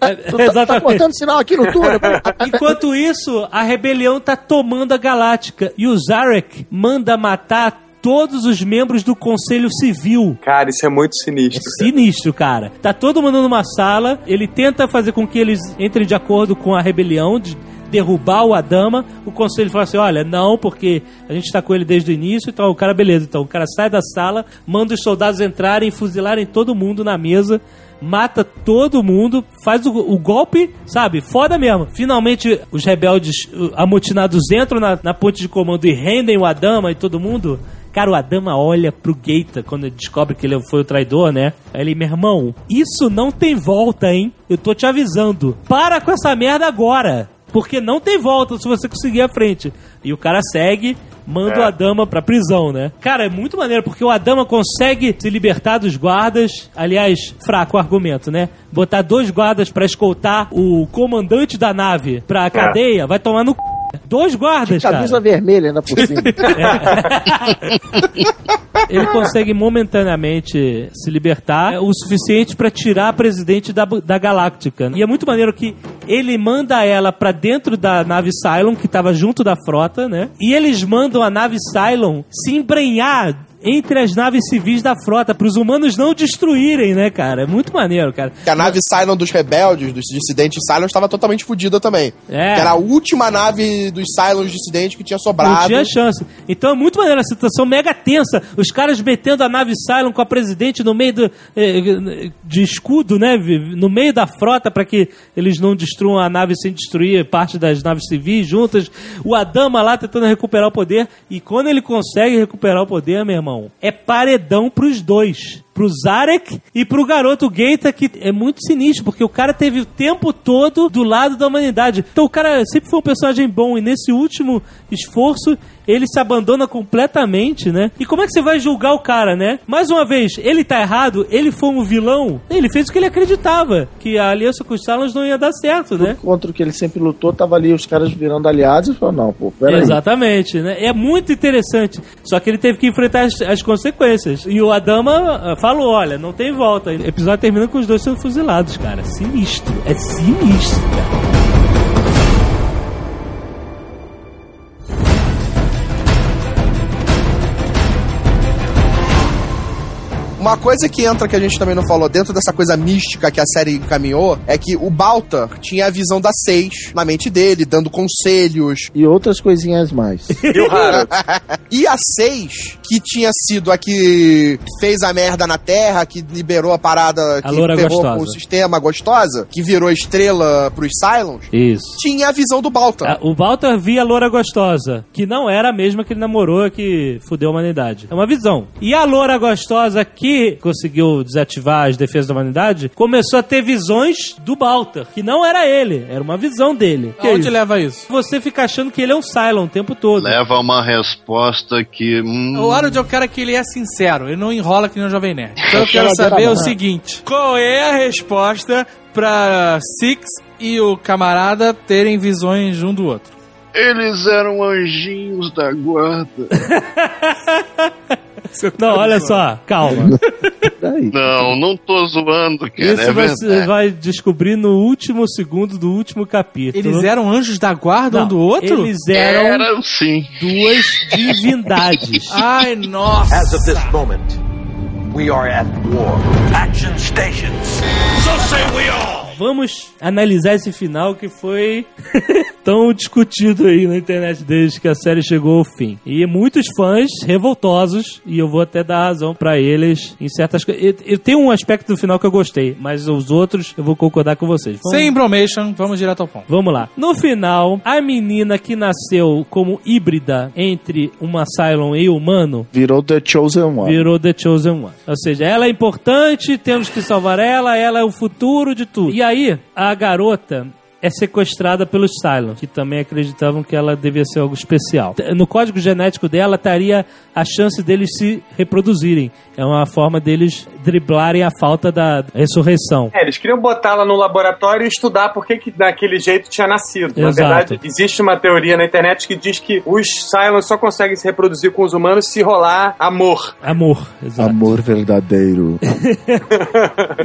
É, tá- tá, cortando sinal aqui no túnel. Enquanto isso, a rebelião tá tomando a Galáctica e o Zarek manda matar todos os membros do Conselho Civil. Cara, isso é muito sinistro. É sinistro, cara. Tá todo mundo numa sala, ele tenta fazer com que eles entrem de acordo com a rebelião, de derrubar o Adama. O conselho fala assim: olha, não, porque a gente tá com ele desde o início, então o cara, beleza. Então o cara sai da sala, manda os soldados entrarem, fuzilarem todo mundo na mesa. Mata todo mundo, faz o, o golpe, sabe? Foda mesmo. Finalmente, os rebeldes uh, amotinados entram na, na ponte de comando e rendem o Adama e todo mundo. Cara, o Adama olha pro Geita quando descobre que ele foi o traidor, né? Aí ele, meu irmão, isso não tem volta, hein? Eu tô te avisando. Para com essa merda agora. Porque não tem volta se você conseguir a frente. E o cara segue, manda o Adama pra prisão, né? Cara, é muito maneiro, porque o Adama consegue se libertar dos guardas. Aliás, fraco o argumento, né? Botar dois guardas pra escoltar o comandante da nave pra cadeia, vai tomar no c... Dois guardas, cara. Camisa vermelha ainda por cima. Ele consegue momentaneamente se libertar é o suficiente pra tirar a presidente da, da Galáctica. E é muito maneiro que ele manda ela pra dentro da nave Cylon, que tava junto da frota, né? E eles mandam a nave Cylon se embrenhar entre as naves civis da frota, pros humanos não destruírem, né, cara? É muito maneiro, cara. Que a nave Cylon dos rebeldes, dos dissidentes Cylons, estava totalmente fodida também. É. Que era a última nave dos Cylons dissidentes que tinha Não sobrado. tinha chance. Então é muito maneiro a situação mega tensa. Os caras metendo a nave Cylon com a presidente no meio do, eh, de escudo, né? No meio da frota para que eles não destruam a nave sem destruir parte das naves civis juntas. O Adama lá tentando recuperar o poder. E quando ele consegue recuperar o poder, meu irmão, é paredão pros dois. Pro Zarek e pro garoto Geita, que é muito sinistro, porque o cara teve o tempo todo do lado da humanidade. Então o cara sempre foi um personagem bom, e nesse último esforço, ele se abandona completamente, né? E como é que você vai julgar o cara, né? Mais uma vez, ele tá errado, ele foi um vilão, ele fez o que ele acreditava, que a aliança com os Salons não ia dar certo, né? Contra o que ele sempre lutou, tava ali os caras virando aliados e falou: não, pô, peraí. Exatamente, né? É muito interessante. Só que ele teve que enfrentar as, as consequências. E o Adama ah, falou: olha, não tem volta. O episódio termina com os dois sendo fuzilados, cara. Sinistro. É sinistro, cara. Uma coisa que entra que a gente também não falou dentro dessa coisa mística que a série encaminhou é que o Balta tinha a visão da Seis na mente dele, dando conselhos. E outras coisinhas mais. E o Harold? E a Seis, que tinha sido a que fez a merda na Terra, que liberou a parada que ferrou com o sistema gostosa, que virou estrela pros Cylons, Isso. tinha a visão do Balta. Ah, O Walter via a loura gostosa, que não era a mesma que ele namorou que fudeu a humanidade. É uma visão. E a loura gostosa que conseguiu desativar as defesas da humanidade começou a ter visões do Balter, que não era ele, era uma visão dele. Que é Aonde isso? leva isso? Você fica achando que ele é um Cylon o tempo todo. Leva uma resposta que. hum, O Harold é o cara que ele é sincero, ele não enrola que nem o Jovem Nerd. Então eu quero saber o seguinte: qual é a resposta pra Six e o camarada terem visões um do outro? Eles eram anjinhos da guarda. Não, olha só, calma. Não, não tô zoando, cara. Isso é você verdade. vai descobrir no último segundo do último capítulo. Eles eram anjos da guarda um Não, do outro? Eles eram Eram sim. duas divindades. Ai, nossa. As of this moment, we are at war. Action stations. So say we all. Vamos analisar esse final que foi tão discutido aí na internet desde que a série chegou ao fim. E muitos fãs revoltosos, e eu vou até dar razão pra eles em certas coisas. Eu, eu tenho um aspecto do final que eu gostei, mas os outros eu vou concordar com vocês. Vamos- Sem bromation, vamos direto ao ponto. Vamos lá. No final, a menina que nasceu como híbrida entre uma Cylon e humano Virou The Chosen One. virou The Chosen One. Ou seja, ela é importante, temos que salvar ela, ela é o futuro de tudo. E aí, a garota é sequestrada pelos Cylons, que também acreditavam que ela devia ser algo especial. No código genético dela estaria a chance deles se reproduzirem. É uma forma deles driblarem a falta da ressurreição. É, eles queriam botá-la no laboratório e estudar por que, que daquele jeito tinha nascido. Na Exato. verdade, existe uma teoria na internet que diz que os Cylons só conseguem se reproduzir com os humanos se rolar amor. Amor, exato. Amor verdadeiro.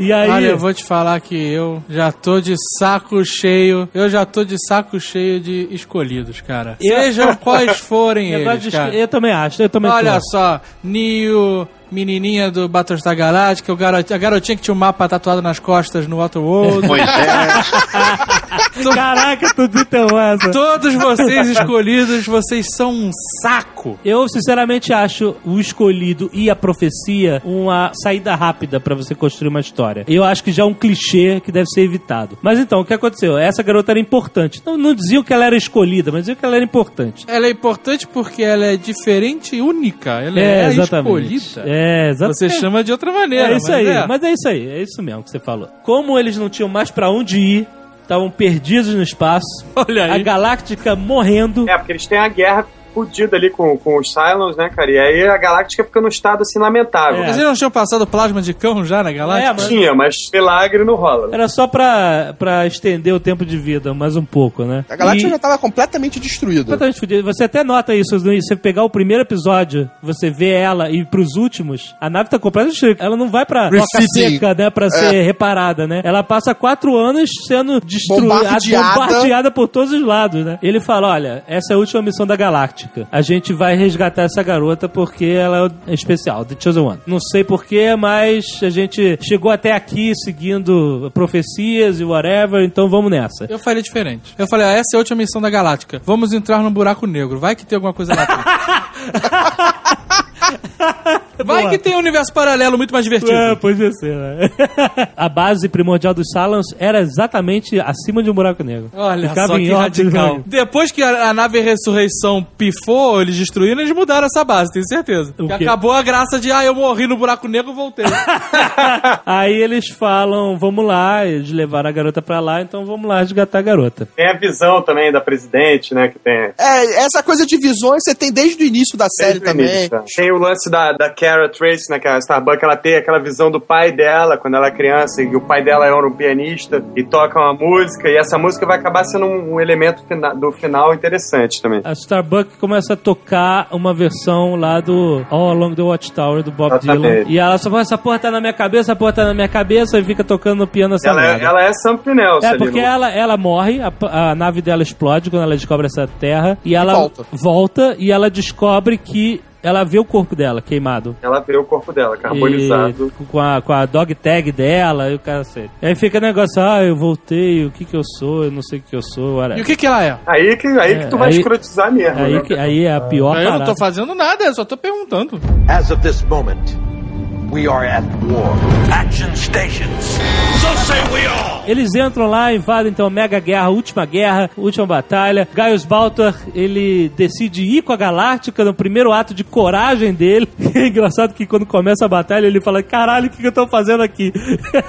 E aí, Olha, eu vou te falar que eu já tô de saco cheio. Eu já tô de saco cheio de escolhidos, cara. Eu- Sejam quais forem negócio eles, de- eu também acho, eu também Olha tô. só, Neo, menininha do Battlestar Galactica, o garot- a garotinha que tinha um mapa tatuado nas costas no Waterworld. Moisés. Caraca, tu deu essa. Todos vocês escolhidos, vocês são um saco. Eu, sinceramente, acho o escolhido e a profecia uma saída rápida pra você construir uma história. Eu acho que já é um clichê que deve ser evitado. Mas então, o que aconteceu? Essa garota era importante. Não, não diziam que ela era escolhida, mas diziam que ela era importante. Ela é importante porque ela é diferente e única. Ela é, É, exatamente. escolhida. É, exatamente. Você chama de outra maneira. É isso mas aí, é. mas é isso aí, é isso mesmo que você falou. Como eles não tinham mais pra onde ir, estavam perdidos no espaço, Olha a aí. Galáctica morrendo. É, porque eles têm a guerra fudida ali com, com os Cylons, né, cara? E aí a Galáctica fica num estado assim lamentável. É. Mas eles não tinham passado plasma de cão já na Galáctica? É, mas- Tinha, mas milagre não rola. né? Era só pra, pra estender o tempo de vida mais um pouco, né? A galáxia E- já tava completamente destruída. Completamente fudido. Você até nota isso, né? você pegar o primeiro episódio, você vê ela e pros últimos, a nave tá completamente destruída. Ela não vai pra Refitting. seca, né, pra ser reparada, né? Ela passa quatro anos sendo destruída, Bombardeada. bombardeada por todos os lados, né? Ele fala, olha, essa é a última missão da Galáctica. A gente vai resgatar essa garota porque ela é especial, The Chosen One. Não sei porquê, mas a gente chegou até aqui seguindo profecias e whatever, então vamos nessa. Eu faria diferente. Eu falei, ah, essa é a última missão da Galáctica. Vamos entrar no buraco negro. Vai que tem alguma coisa lá dentro. Vai Boa. que tem um universo paralelo muito mais divertido. É, podia ser, né? a base primordial dos Salons era exatamente acima de um buraco negro. Olha Ficava só em que radical. né? Depois que a, a nave Ressurreição pifou, eles destruíram, eles mudaram essa base, tenho certeza. O Que quê? acabou a graça de, ah, eu morri no buraco negro, voltei. Aí eles falam, vamos lá, eles levaram a garota pra lá, então vamos lá resgatar a garota. Tem a visão também da presidente, né, que tem... É, essa coisa de visões você tem desde o início da série Desde o também. início, tá? Tem o lance da, da Kara Trace, né, que é a Starbuck, ela tem aquela visão do pai dela quando ela é criança, e o pai dela era um pianista, e toca uma música, e essa música vai acabar sendo um, um elemento fina- do final interessante também. A Starbuck começa a tocar uma versão lá do All Along the Watchtower do Bob Exatamente. Dylan. E ela só fala, essa porra tá na minha cabeça, essa porra tá na minha cabeça, e fica tocando no piano essa Ela é, ela é Something Else É, porque no- ela, ela morre, a, a nave dela explode quando ela descobre essa terra, e ela volta. volta e ela descobre que ela vê o corpo dela queimado. Ela vê o corpo dela, carbonizado. E com a, com a dog tag dela e o cara sei. Aí fica o negócio, ah, eu voltei, o que que eu sou, eu não sei o que eu sou. whatever. E o que que ela é? Aí que, aí que tu vai aí- escrotizar mesmo. Aí, né? que- aí é a pior Eu não tô fazendo nada, eu só tô perguntando. As of this moment, we are at war. Action stations. So say we all. Eles entram lá, invadem então a mega guerra, a última guerra, última batalha. Gaius Baltar, ele decide ir com a Galáctica no primeiro ato de coragem dele. É engraçado que quando começa a batalha ele fala: caralho, o que, que eu tô fazendo aqui?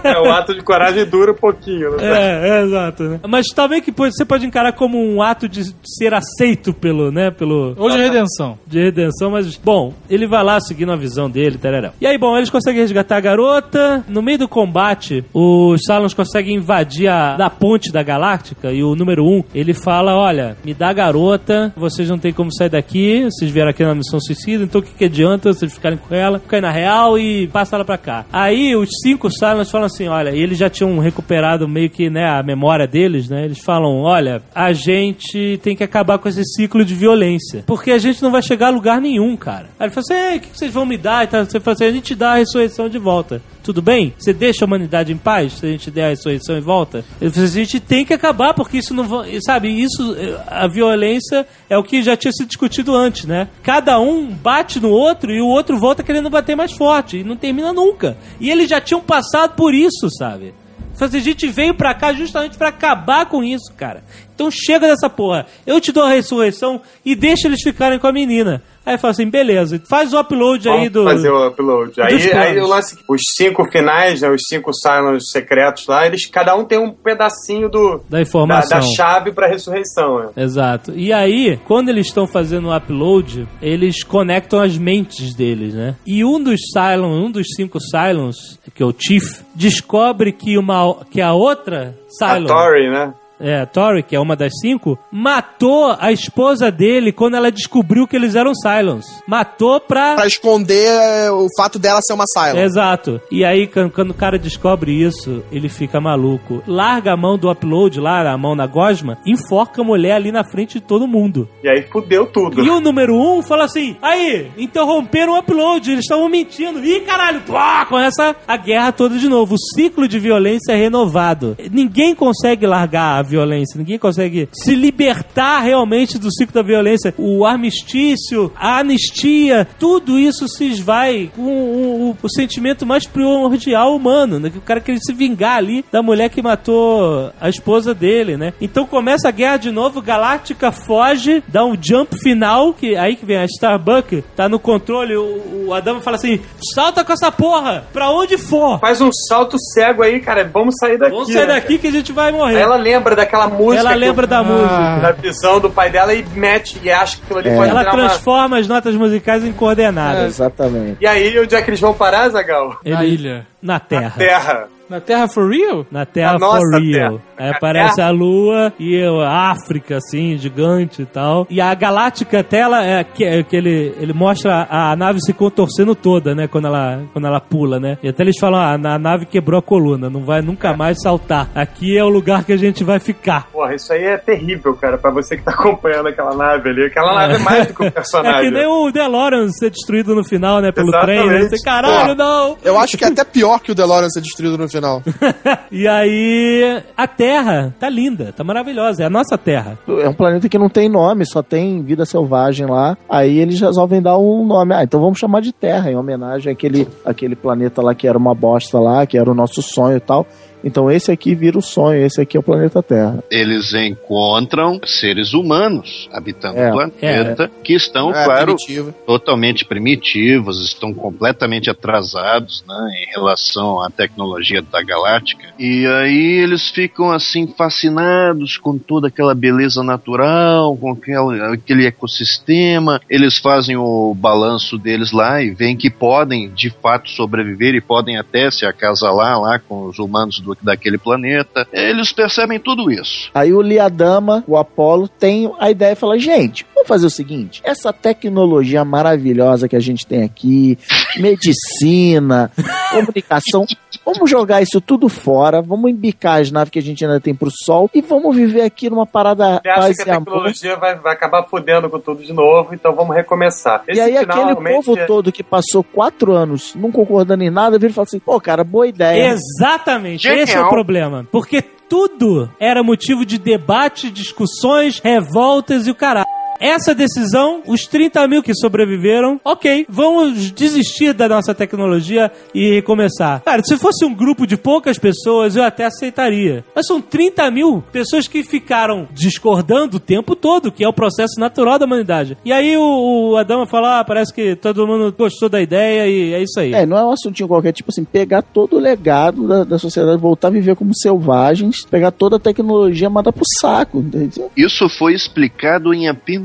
É, o ato de coragem dura um pouquinho, né? É, é, exato. Né? Mas também que você pode encarar como um ato de ser aceito pelo, né, pelo... Hoje é redenção. De redenção, mas, bom, ele vai lá seguindo a visão dele, tarará. E aí, bom, eles conseguem resgatar a garota. No meio do combate, os Salons conseguem invadir a da ponte da Galáctica e o número um, ele fala, olha, me dá a garota, vocês não tem como sair daqui, vocês vieram aqui na missão suicida, então o que, que adianta vocês ficarem com ela, ficarem na real e passa ela pra cá. Aí os cinco Silence falam assim, olha, e eles já tinham recuperado meio que, né, a memória deles, né, eles falam, olha, a gente tem que acabar com esse ciclo de violência, porque a gente não vai chegar a lugar nenhum, cara. Aí ele fala assim, o que que vocês vão me dar? E tal. Você fala assim, a gente dá ressurreição de volta. Tudo bem? Você deixa a humanidade em paz se a gente der a ressurreição em volta? A gente tem que acabar, porque isso não. Sabe, isso, eh, a violência é o que já tinha sido discutido antes, né? Cada um bate no outro e o outro volta querendo bater mais forte. E não termina nunca. E eles já tinham passado por isso, sabe? Assim, a gente veio pra cá justamente pra acabar com isso, cara. Então chega dessa porra. Eu te dou a ressurreição e deixa eles ficarem com a menina. Aí fala assim, beleza, faz o upload aí Vamos do. fazer o upload. Aí, aí o lance, os cinco finais, né, os cinco Silence secretos lá, eles cada um tem um pedacinho do Da informação. da, da chave pra ressurreição. Né? Exato. E aí, quando eles estão fazendo o upload, eles conectam as mentes deles, né? E um dos Cylons, um dos cinco Cylons, que é o Chief, descobre que, uma, que a outra A Cylon... Tori, né? É, Tori, que é uma das cinco, matou a esposa dele quando ela descobriu que eles eram Cylons. Matou pra... Pra esconder é, o fato dela ser uma Cylon. Exato. E aí, quando o cara descobre isso, ele fica maluco. Larga a mão do upload lá, a mão na gosma, enforca a mulher ali na frente de todo mundo. E aí fudeu tudo. E o número um fala assim: aí, interromperam o upload, eles estavam mentindo. Ih, caralho, pá, começa a guerra toda de novo. O ciclo de violência é renovado. Ninguém consegue largar a violência, ninguém consegue se libertar realmente do ciclo da violência. O armistício, a anistia, tudo isso se esvai com o, o- o sentimento mais primordial humano, né? Que o cara queria se vingar ali da mulher que matou a esposa dele, né? Então começa a guerra de novo, Galáctica foge, dá um jump final, que aí que vem a Starbuck, tá no controle, o, o Adamo fala assim, salta com essa porra, pra onde for. Faz um salto cego aí, cara. Vamos sair daqui. Vamos sair né? daqui que a gente vai morrer. Aí ela lembra daquela música. Ela lembra eu- da música. Da visão do pai dela e mete e acha que aquilo ali pode Ela virar uma- transforma as notas musicais em coordenadas. Exatamente. E aí, onde é que eles vão parar, Zagal? Na ilha. Na Terra. Terra. Na Terra for real? Na Terra A for real. Terra. Aí A aparece Terra. a Lua e a África, assim, gigante e tal. E a Galáctica até ela é que, é que ele, ele mostra a nave se contorcendo toda, né? Quando ela, quando ela pula, né? E até eles falam, ah, a nave quebrou a coluna, não vai nunca mais saltar. Aqui é o lugar que a gente vai ficar. Porra, isso aí é terrível, cara, pra você que tá acompanhando aquela nave ali. Aquela nave é mais do que um É personagem. que nem o DeLorean ser destruído no final, né? Pelo trem, né? Exatamente. Você, caralho, não! Eu acho que é até pior que o DeLorean ser destruído no final. E aí, a Terra tá linda, tá maravilhosa. É a nossa Terra. É um planeta que não tem nome, só tem vida selvagem lá. Aí eles resolvem dar um nome. Ah, então vamos chamar de Terra, em homenagem àquele, àquele planeta lá que era uma bosta lá, que era o nosso sonho e tal. Então esse aqui vira o sonho, esse aqui é o planeta Terra. Eles encontram seres humanos habitando É, o planeta que estão, É, claro, primitivo. totalmente primitivos, estão completamente atrasados né, em relação à tecnologia da galáctica. E aí eles ficam assim fascinados com toda aquela beleza natural, com aquela- aquele ecossistema. Eles fazem o balanço deles lá e veem que podem de fato sobreviver e podem até se acasalar lá com os humanos do- daquele planeta. Eles percebem tudo isso. Aí o Liadama, o Apolo, tem a ideia e fala: gente, vamos fazer o seguinte: essa tecnologia maravilhosa que a gente tem aqui, medicina, comunicação, Vamos jogar isso tudo fora, vamos embicar as naves que a gente ainda tem pro sol e vamos viver aqui numa parada Você acha que a tecnologia vai, vai acabar fudendo com tudo de novo, então vamos recomeçar. E aí aquele realmente povo é- todo que passou quatro anos não concordando em nada, vira e fala assim, pô, cara, boa ideia. Exatamente, Genial. esse é o problema. Porque tudo era motivo de debate, discussões, revoltas e o caralho. Essa decisão, os 30 mil que sobreviveram, ok, vamos desistir da nossa tecnologia e recomeçar. Cara, se fosse um grupo de poucas pessoas, eu até aceitaria. Mas são 30 mil pessoas que ficaram discordando o tempo todo, que é o processo natural da humanidade. E aí o, o Adama fala, ah, parece que todo mundo gostou da ideia e é isso aí. É, não é um assuntinho qualquer, tipo assim, pegar todo o legado da, da sociedade, voltar a viver como selvagens, pegar toda a tecnologia e mandar pro saco, entendeu? Isso foi explicado em apenas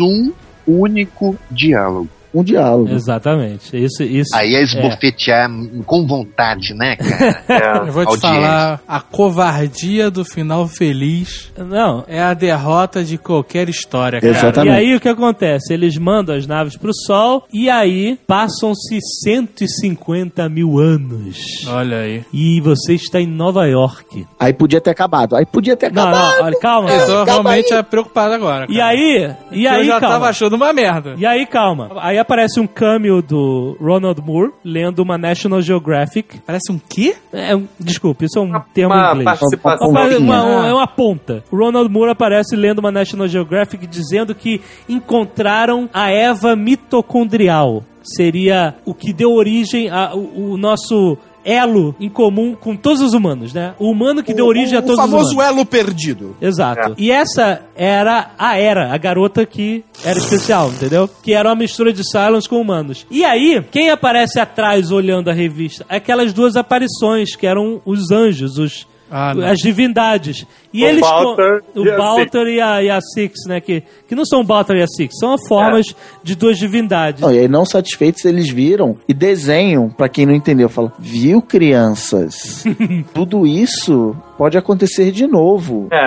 um único diálogo. Um diálogo. Exatamente. Isso, isso. Aí é esbofetear com vontade, né, cara? É. Eu vou te Audiência. falar, a covardia do final feliz Não, é a derrota de qualquer história, cara. Exatamente. E aí o que acontece? Eles mandam as naves pro Sol e aí passam-se 150 mil anos. Olha aí. E você está em Nova York. Aí podia ter acabado. Aí podia ter Não, acabado. não, olha, calma. Eu tô realmente é preocupado agora. E cara. aí, e aí, eu já calma. tava achando uma merda. E aí, calma. Aí aparece um cameo do Ronald Moore lendo uma National Geographic. Parece um quê? É um, desculpa, isso é um termo Uma em inglês. participação. Uma- uma- uma- é uma ponta. O Ronald Moore aparece lendo uma National Geographic dizendo que encontraram a Eva mitocondrial. Seria o que deu origem ao o nosso elo em comum com todos os humanos, né? O humano que deu origem a o todos os humanos. famoso elo perdido. Exato. E essa era a Era, a garota que era especial, entendeu? Que era uma mistura de Cylons com humanos. E aí, quem aparece atrás olhando a revista? Aquelas duas aparições que eram os anjos, os Ah, as divindades. E O eles Baltar o e a Baltar e a, e a Six, né? Que, que não são o Baltar e a Six, são formas de duas divindades. Não, e aí, não satisfeitos, eles viram e desenham, pra quem não entendeu, falam: Viu, crianças? Tudo isso pode acontecer de novo. É,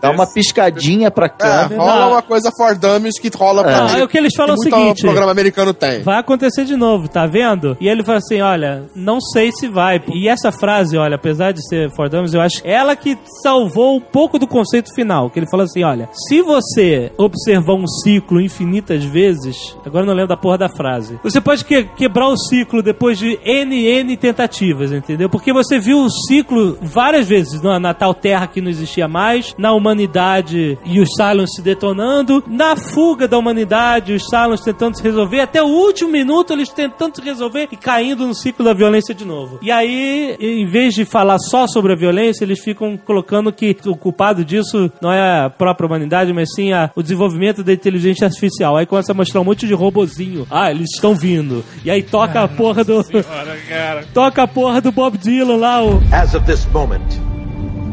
Dá uma piscadinha pra É, câmera. rola não. uma coisa for dummies que rola pra Não, é o que eles falam que o seguinte. programa americano tem. Vai acontecer de novo, tá vendo? E ele fala assim: olha, não sei se vai. E essa frase, olha, apesar de ser For Dummies, eu acho ela que salvou um pouco do conceito final. Que ele fala assim: olha, se você observar um ciclo infinitas vezes, agora eu não lembro da porra da frase, você pode que- quebrar o ciclo depois de N, N tentativas, entendeu? Porque você viu o ciclo várias vezes na, na tal terra que não existia mais, na humanidade e os Cylons se detonando, na fuga da humanidade, os Cylons tentando se resolver, até o último minuto eles tentando se resolver e caindo no ciclo da violência de novo. E aí, em vez de falar só sobre a violência, eles ficam colocando que o culpado disso não é a própria humanidade, mas sim a- o desenvolvimento da inteligência artificial. Aí começa a mostrar um monte de robozinho. Ah, eles estão vindo. E aí toca a porra do. toca a porra do Bob Dylan lá, o. As of this moment,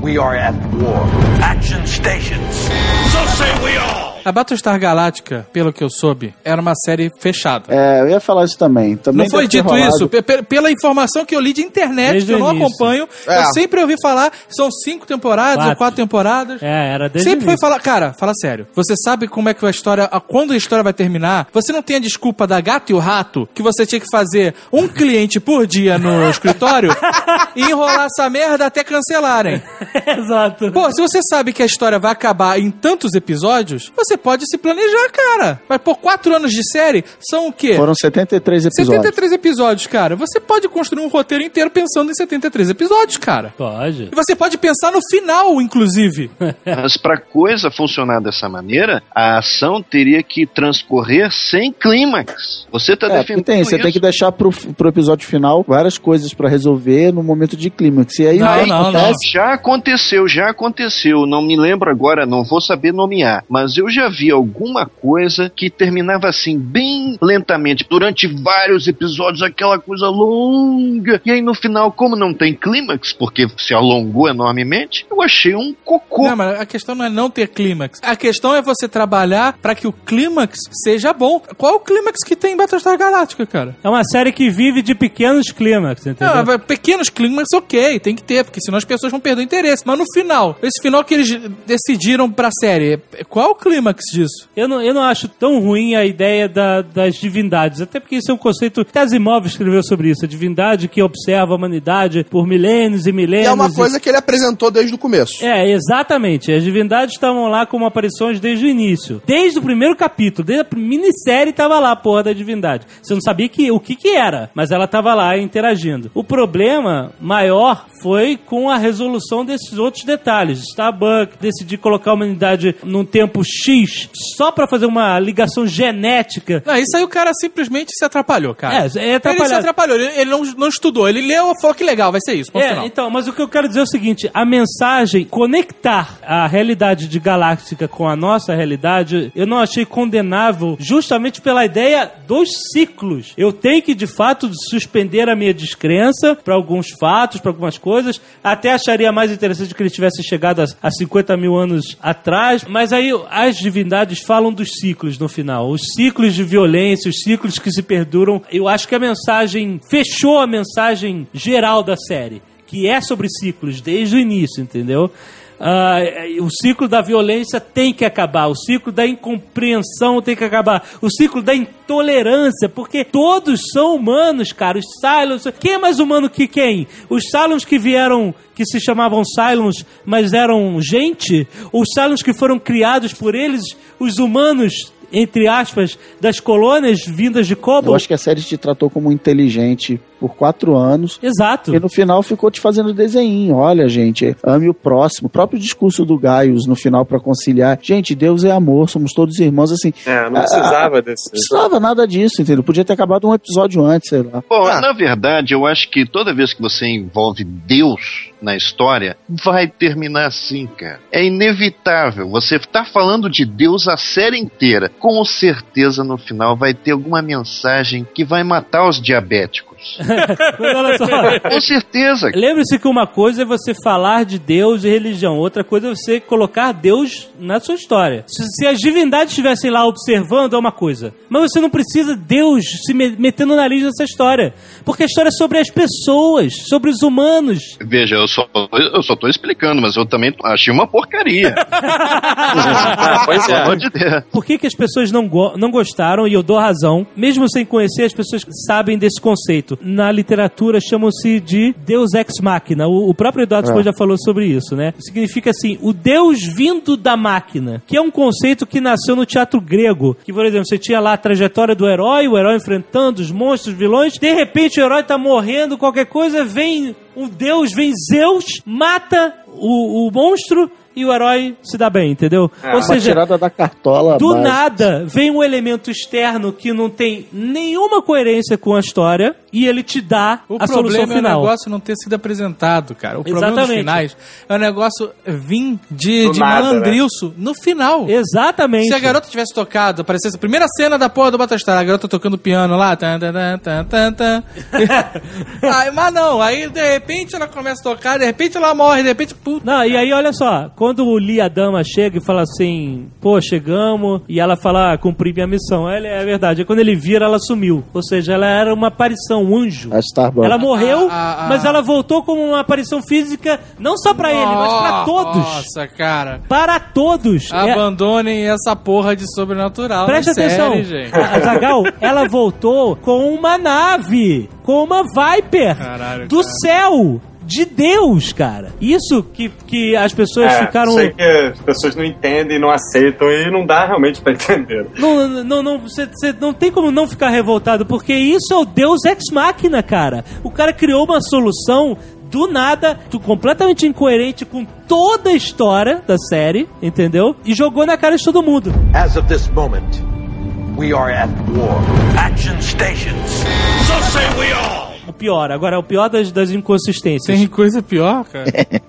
we are at war. Action stations. So say we all. A Battlestar Galáctica, pelo que eu soube, era uma série fechada. É, eu ia falar isso também. também Não foi dito rolado. isso? Pe- pela informação que eu li de internet, Desde que eu não início. acompanho, É. eu sempre ouvi falar, são cinco temporadas Quatro. ou quatro temporadas. É, era desde Sempre foi falar, cara, fala sério. Você sabe como é que a história, a- quando a história vai terminar? Você não tem a desculpa da gata e o rato que você tinha que fazer um cliente por dia no escritório e enrolar essa merda até cancelarem. Exato. Pô, se você sabe que a história vai acabar em tantos episódios, você pode se planejar, cara. Mas por quatro anos de série, são o quê? Foram 73 episódios. 73 episódios, cara. Você pode construir um roteiro inteiro pensando em 73 episódios, cara. Pode. E você pode pensar no final, inclusive. Mas pra coisa funcionar dessa maneira, a ação teria que transcorrer sem clímax. Você tá É, defendendo tem, você isso. tem que deixar pro, pro episódio final várias coisas pra resolver no momento de clímax. E aí Não, não, não. acontece? Já aconteceu, já aconteceu. Não me lembro agora, não vou saber nomear. Mas eu já vi alguma coisa que terminava assim, bem lentamente, durante vários episódios, aquela coisa longa. E aí no final, como não tem clímax, porque se alongou enormemente, eu achei um cocô. Não, mas a questão não é não ter clímax. A questão é você trabalhar pra que o clímax seja bom. Qual é o clímax que tem em Battlestar Galáctica, cara? É uma série que vive de pequenos clímax, entendeu? Não, pequenos clímax, ok, tem que ter, porque senão as pessoas vão perder o interesse. Mas no final, esse final que eles decidiram pra série, qual é o clímax disso. Eu não, eu não acho tão ruim a ideia da- das divindades, até porque isso é um conceito que Asimov escreveu sobre isso, a divindade que observa a humanidade por milênios e E milênios. é uma e- coisa que ele apresentou desde o começo. É, exatamente. As divindades estavam lá como aparições desde o início. Desde o primeiro capítulo, desde a minissérie tava lá a porra da divindade. Você não sabia que, o que que era, mas ela tava lá interagindo. O problema maior foi com a resolução desses outros detalhes. Starbuck decidir colocar a humanidade num tempo X só pra fazer uma ligação genética. Não, isso aí o cara simplesmente se atrapalhou, cara. É, é Ele se atrapalhado. atrapalhou, ele, ele não, não estudou, ele leu e falou que legal, vai ser isso, É, final. então, mas o que eu quero dizer é o seguinte: a mensagem, conectar a realidade de Galáctica com a nossa realidade, eu não achei condenável justamente pela ideia dos ciclos. Eu tenho que, de fato, suspender a minha descrença para alguns fatos, para algumas coisas. Até acharia mais interessante que ele tivesse chegado a 50 mil anos atrás, mas aí as divindades falam dos ciclos no final. Os ciclos de violência, os ciclos que se perduram. Eu acho que a mensagem fechou a mensagem geral da série que é sobre ciclos desde o início, entendeu? Ah, o ciclo da violência tem que acabar, o ciclo da incompreensão tem que acabar, o ciclo da intolerância, porque todos são humanos, cara. Os Cylons, quem é mais humano que quem? Os Cylons que vieram, que se chamavam Cylons, mas eram gente? Os Cylons que foram criados por eles, os humanos, entre aspas, das colônias vindas de Cobol? Eu acho que a série te tratou como inteligente por quatro anos. Exato. E no final ficou te fazendo desenho. Olha, gente, ame o próximo. O próprio discurso do Gaius no final pra conciliar. Gente, Deus é amor, somos todos irmãos, assim. É, não precisava desse. Não precisava nada disso, entendeu? Podia ter acabado um episódio antes, sei lá. Bom, Ah. na verdade, eu acho que toda vez que você envolve Deus na história, vai terminar assim, cara. É inevitável. Você tá falando de Deus a série inteira. Com certeza no final vai ter alguma mensagem que vai matar os diabéticos. Mas olha só. Com certeza. Lembre-se que uma coisa é você falar de Deus e religião, outra coisa é você colocar Deus na sua história. Se, se as divindades estivessem lá observando, é uma coisa. Mas você não precisa Deus se me- metendo o nariz nessa história. Porque a história é sobre as pessoas, sobre os humanos. Veja, eu só, eu só tô explicando, mas eu também achei uma porcaria. pois é. amor de Deus. Por que, que as pessoas não, go- não gostaram? E eu dou razão. Mesmo sem conhecer, as pessoas sabem desse conceito. Na literatura chamam-se de Deus ex machina. O, o próprio Eduardo Spohr já falou sobre isso, né? Significa assim, o Deus vindo da máquina, que é um conceito que nasceu no teatro grego. Que, por exemplo, você tinha lá a trajetória do herói, o herói enfrentando os monstros, os vilões. De repente o herói tá morrendo, qualquer coisa, vem um Deus, vem Zeus, mata o, o monstro e o herói se dá bem, entendeu? É, Ou seja, tirada da cartola. do básica. nada vem um elemento externo que não tem nenhuma coerência com a história e ele te dá O a solução problema é o final. negócio não ter sido apresentado, cara. O problema dos Exatamente. finais é o negócio vir de, de nada, malandrilso no final. Exatamente. Se a garota tivesse tocado, aparecesse a primeira cena da porra do Battlestar, a garota tocando piano lá, tan, tan, tan, tan, tan. Aí, mas não, aí de repente ela começa a tocar, de repente ela morre, de repente, puta. Não, e aí olha só, quando o Lee a dama chega e fala assim, pô, chegamos, e ela fala, ah, cumpri minha missão. Ele, é verdade. Aí quando ele vira, ela sumiu. Ou seja, ela era uma aparição, um anjo. A Starbucks. Ela morreu, Ah, ah, mas ah. ela voltou como uma aparição física, não só pra ele, mas pra todos. Nossa, cara. Para todos. É- Abandonem essa porra de sobrenatural. Presta na série, atenção. gente. A a Zagal, ela voltou com uma nave, com uma Viper Caralho, do cara. céu. De Deus, cara. Isso que, que as pessoas É, ficaram. sei que as pessoas não entendem, não aceitam e não dá realmente pra entender. Não, não, não, você, você não tem como não ficar revoltado, porque isso é o Deus ex machina, cara. O cara criou uma solução do nada, tu- completamente incoerente com toda a história da série, entendeu? E jogou na cara de todo mundo. As of this moment, we are at war. Action stations. So say we all pior. Agora, é o pior das, das inconsistências. Tem coisa pior, cara?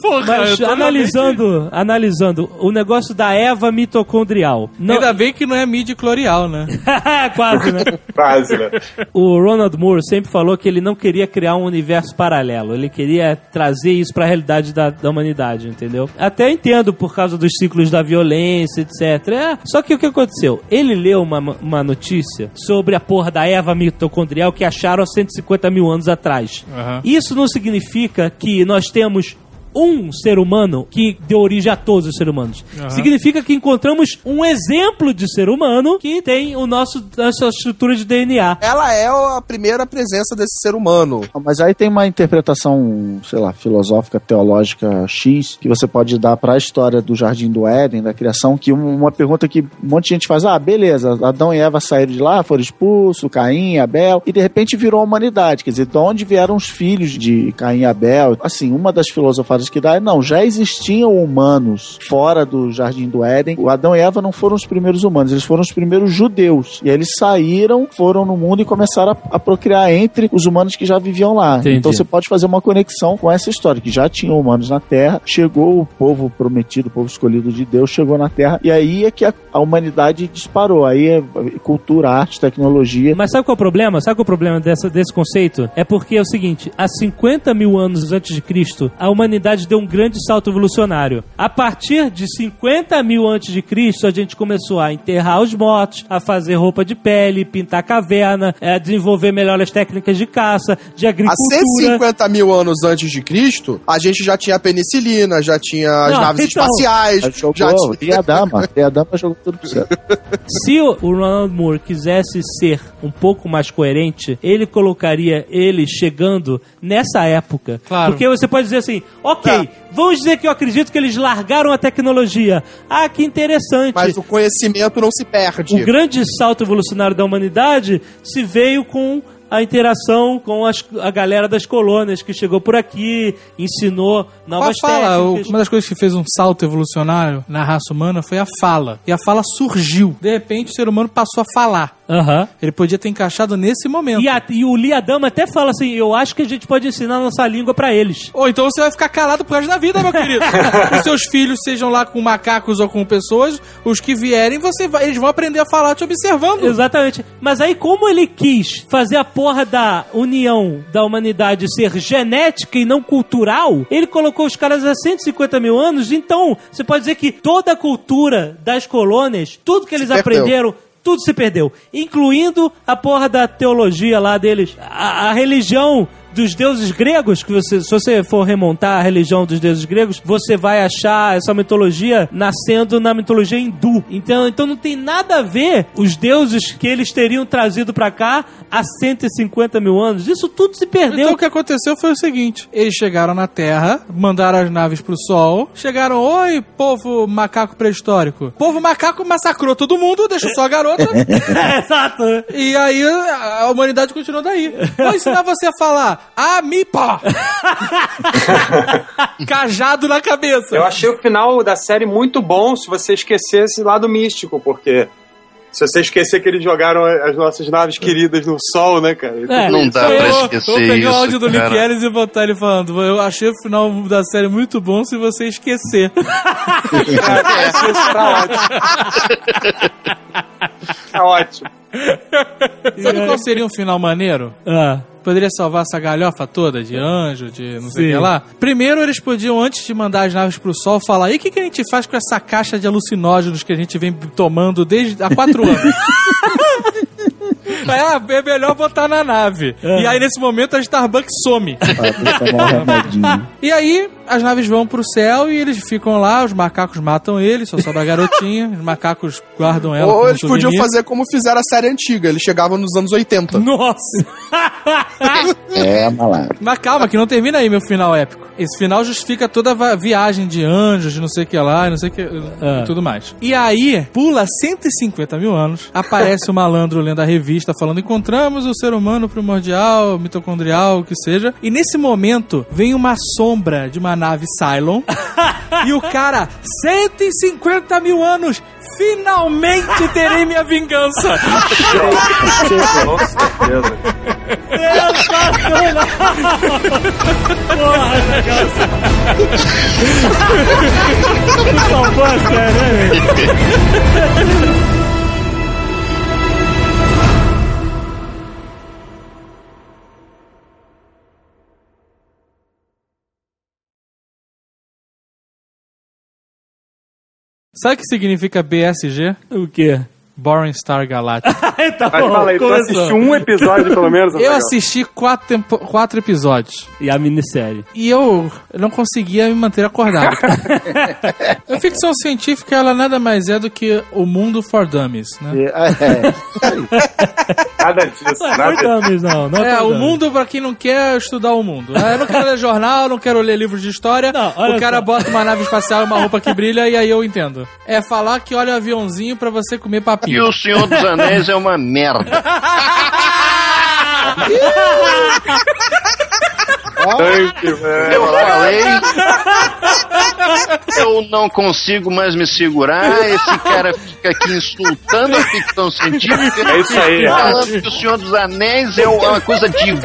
Porra, Mas, analisando, bem... analisando, o negócio da Eva mitocondrial. Não... Ainda bem que não é midiclorial, né? Quase, né? Quase, né? O Ronald Moore sempre falou que ele não queria criar um universo paralelo. Ele queria trazer isso para a realidade da, da, humanidade, entendeu? Até entendo por causa dos ciclos da violência, etc. É, só que o que aconteceu? Ele leu uma, uma notícia sobre a porra da Eva mitocondrial que acharam 150 50 mil anos atrás. Uhum. Isso não significa que nós temos um ser humano que deu origem a todos os seres humanos. Significa que encontramos um exemplo de ser humano que tem o nosso nossa estrutura de DNA. Ela é a primeira presença desse ser humano. Ah, Mas aí tem uma interpretação, sei lá, filosófica, teológica X, que você pode dar para a história do Jardim do Éden, da criação, que um- uma pergunta que um monte de gente faz, ah, beleza, Adão e Eva saíram de lá, foram expulsos, Caim, Abel, e de repente virou a humanidade, quer dizer, de onde vieram os filhos de Caim e Abel? Assim, uma das filosofadas que dá é, não, já existiam humanos fora do Jardim do Éden, o Adão e Eva não foram os primeiros humanos, eles foram os primeiros judeus, e aí eles saíram, foram no mundo e começaram a, a procriar entre os humanos que já viviam lá. Entendi. Então você pode fazer uma conexão com essa história, que já tinham humanos na Terra, chegou o povo prometido, o povo escolhido de Deus, chegou na Terra, e aí é que a, a humanidade disparou. Aí é cultura, arte, tecnologia. Mas sabe qual é o problema? Sabe qual é o problema dessa, desse conceito? É porque é o seguinte: há 50 mil anos antes de Cristo, a humanidade deu um grande salto evolucionário. A partir de 50 mil antes de Cristo, a gente começou a enterrar os mortos, a fazer roupa de pele, pintar caverna, a desenvolver melhores técnicas de caça, de Há agricultura. 150 mil anos antes de Cristo, a gente já tinha a penicilina, já tinha as Não, naves então- espaciais, jogou, já tinha... a dama, a dama jogou tudo pro céu. Se o o Ronald Moore quisesse ser um pouco mais coerente, ele colocaria ele chegando nessa época. Claro. Porque você pode dizer assim, ok, vamos dizer que eu acredito que eles largaram a tecnologia. Ah, que interessante. Mas o conhecimento não se perde. O grande salto evolucionário da humanidade se veio com a interação com as- a galera das colônias que chegou por aqui, ensinou Com a novas fala, técnicas. uma das coisas que fez um salto evolucionário na raça humana foi a fala. E a fala surgiu. De repente, o ser humano passou a falar. Aham. Ele podia ter encaixado nesse momento. E, a- e o Liadama até fala assim: eu acho que a gente pode ensinar a nossa língua pra eles. Ou então você vai ficar calado pro resto da vida, meu querido. os seus filhos, sejam lá com macacos ou com pessoas, os que vierem, você vai- eles vão aprender a falar te observando. Exatamente. Mas aí, como ele quis fazer a porra da união da humanidade ser genética e não cultural, ele colocou os caras há 150 mil anos. Então, você pode dizer que toda a cultura das colônias, tudo que eles perdeu. aprenderam. Tudo se perdeu, incluindo a porra da teologia lá deles, a, a religião dos deuses gregos, que você, se você for remontar a religião dos deuses gregos, você vai achar essa mitologia nascendo na mitologia hindu. Então, então não tem nada a ver os deuses que eles teriam trazido pra cá há 150 mil anos. Isso tudo se perdeu. Então o que aconteceu foi o seguinte: eles chegaram na Terra, mandaram as naves pro Sol, chegaram, oi, povo macaco pré-histórico. Povo macaco massacrou todo mundo, deixou só a garota. É, exato. e aí a a humanidade continuou daí. Vou ensinar você a falar Amipa! Cajado na cabeça. Eu achei o final da série muito bom se você esquecer esse lado místico, porque se você esquecer que eles jogaram as nossas naves queridas no sol, né, cara? É, Não dá Eu pra esquecer vou pegar isso, o áudio do Nick. Ellis e botar ele falando. Eu achei o final da série muito bom se você esquecer. É, isso tá ótimo. tá ótimo. Sabe qual seria um final maneiro? Ah, Poderia salvar essa galhofa toda de anjo, de não sei o que lá. Primeiro, eles podiam, antes de mandar as naves pro sol, falar: e o que, que a gente faz com essa caixa de alucinógenos que a gente vem tomando desde há quatro anos? É, é melhor botar na nave. É. E aí, nesse momento, a Starbucks some. Um remedinho. E aí, as naves vão pro céu e eles ficam lá, os macacos matam eles, só sobra a garotinha, os macacos guardam ela. Ou eles podiam fazer como fizeram a série antiga, eles chegavam nos anos 80. nossa! É, malandro. Mas calma, que não termina aí meu final épico. Esse final justifica toda a viagem de anjos, de não sei o que lá, e não sei o que. Ah. e tudo mais. E aí, pula 150 mil anos, aparece o malandro lendo a revista falando: encontramos o ser humano primordial, mitocondrial, o que seja. E nesse momento, vem uma sombra de uma nave Cylon. e o cara, 150 mil anos, finalmente terei minha vingança. Com certeza. Salvou a série, né, velho? Sabe o que significa BSG? O quê? Boring Star Galactica. tá Mas bom, fala aí, tu assistiu um episódio pelo menos? Eu assisti quatro, tempo- quatro episódios. E a minissérie. E eu não conseguia me manter acordado. a ficção científica, ela nada mais é do que o mundo for dummies, né? E- é, Nada disso, Não é nada for dummies, não. não É, for o dummies. mundo pra quem não quer estudar o mundo. Eu não quero ler jornal, não quero ler livros de história. Não, o cara só. bota uma nave espacial e uma roupa que brilha e aí eu entendo. É falar que olha o aviãozinho pra você comer E o Senhor dos Anéis é uma merda. Eu falei. Eu não consigo mais me segurar. Esse cara fica aqui insultando a ficção científica. É isso aí. Falando que o Senhor dos Anéis é uma coisa divina.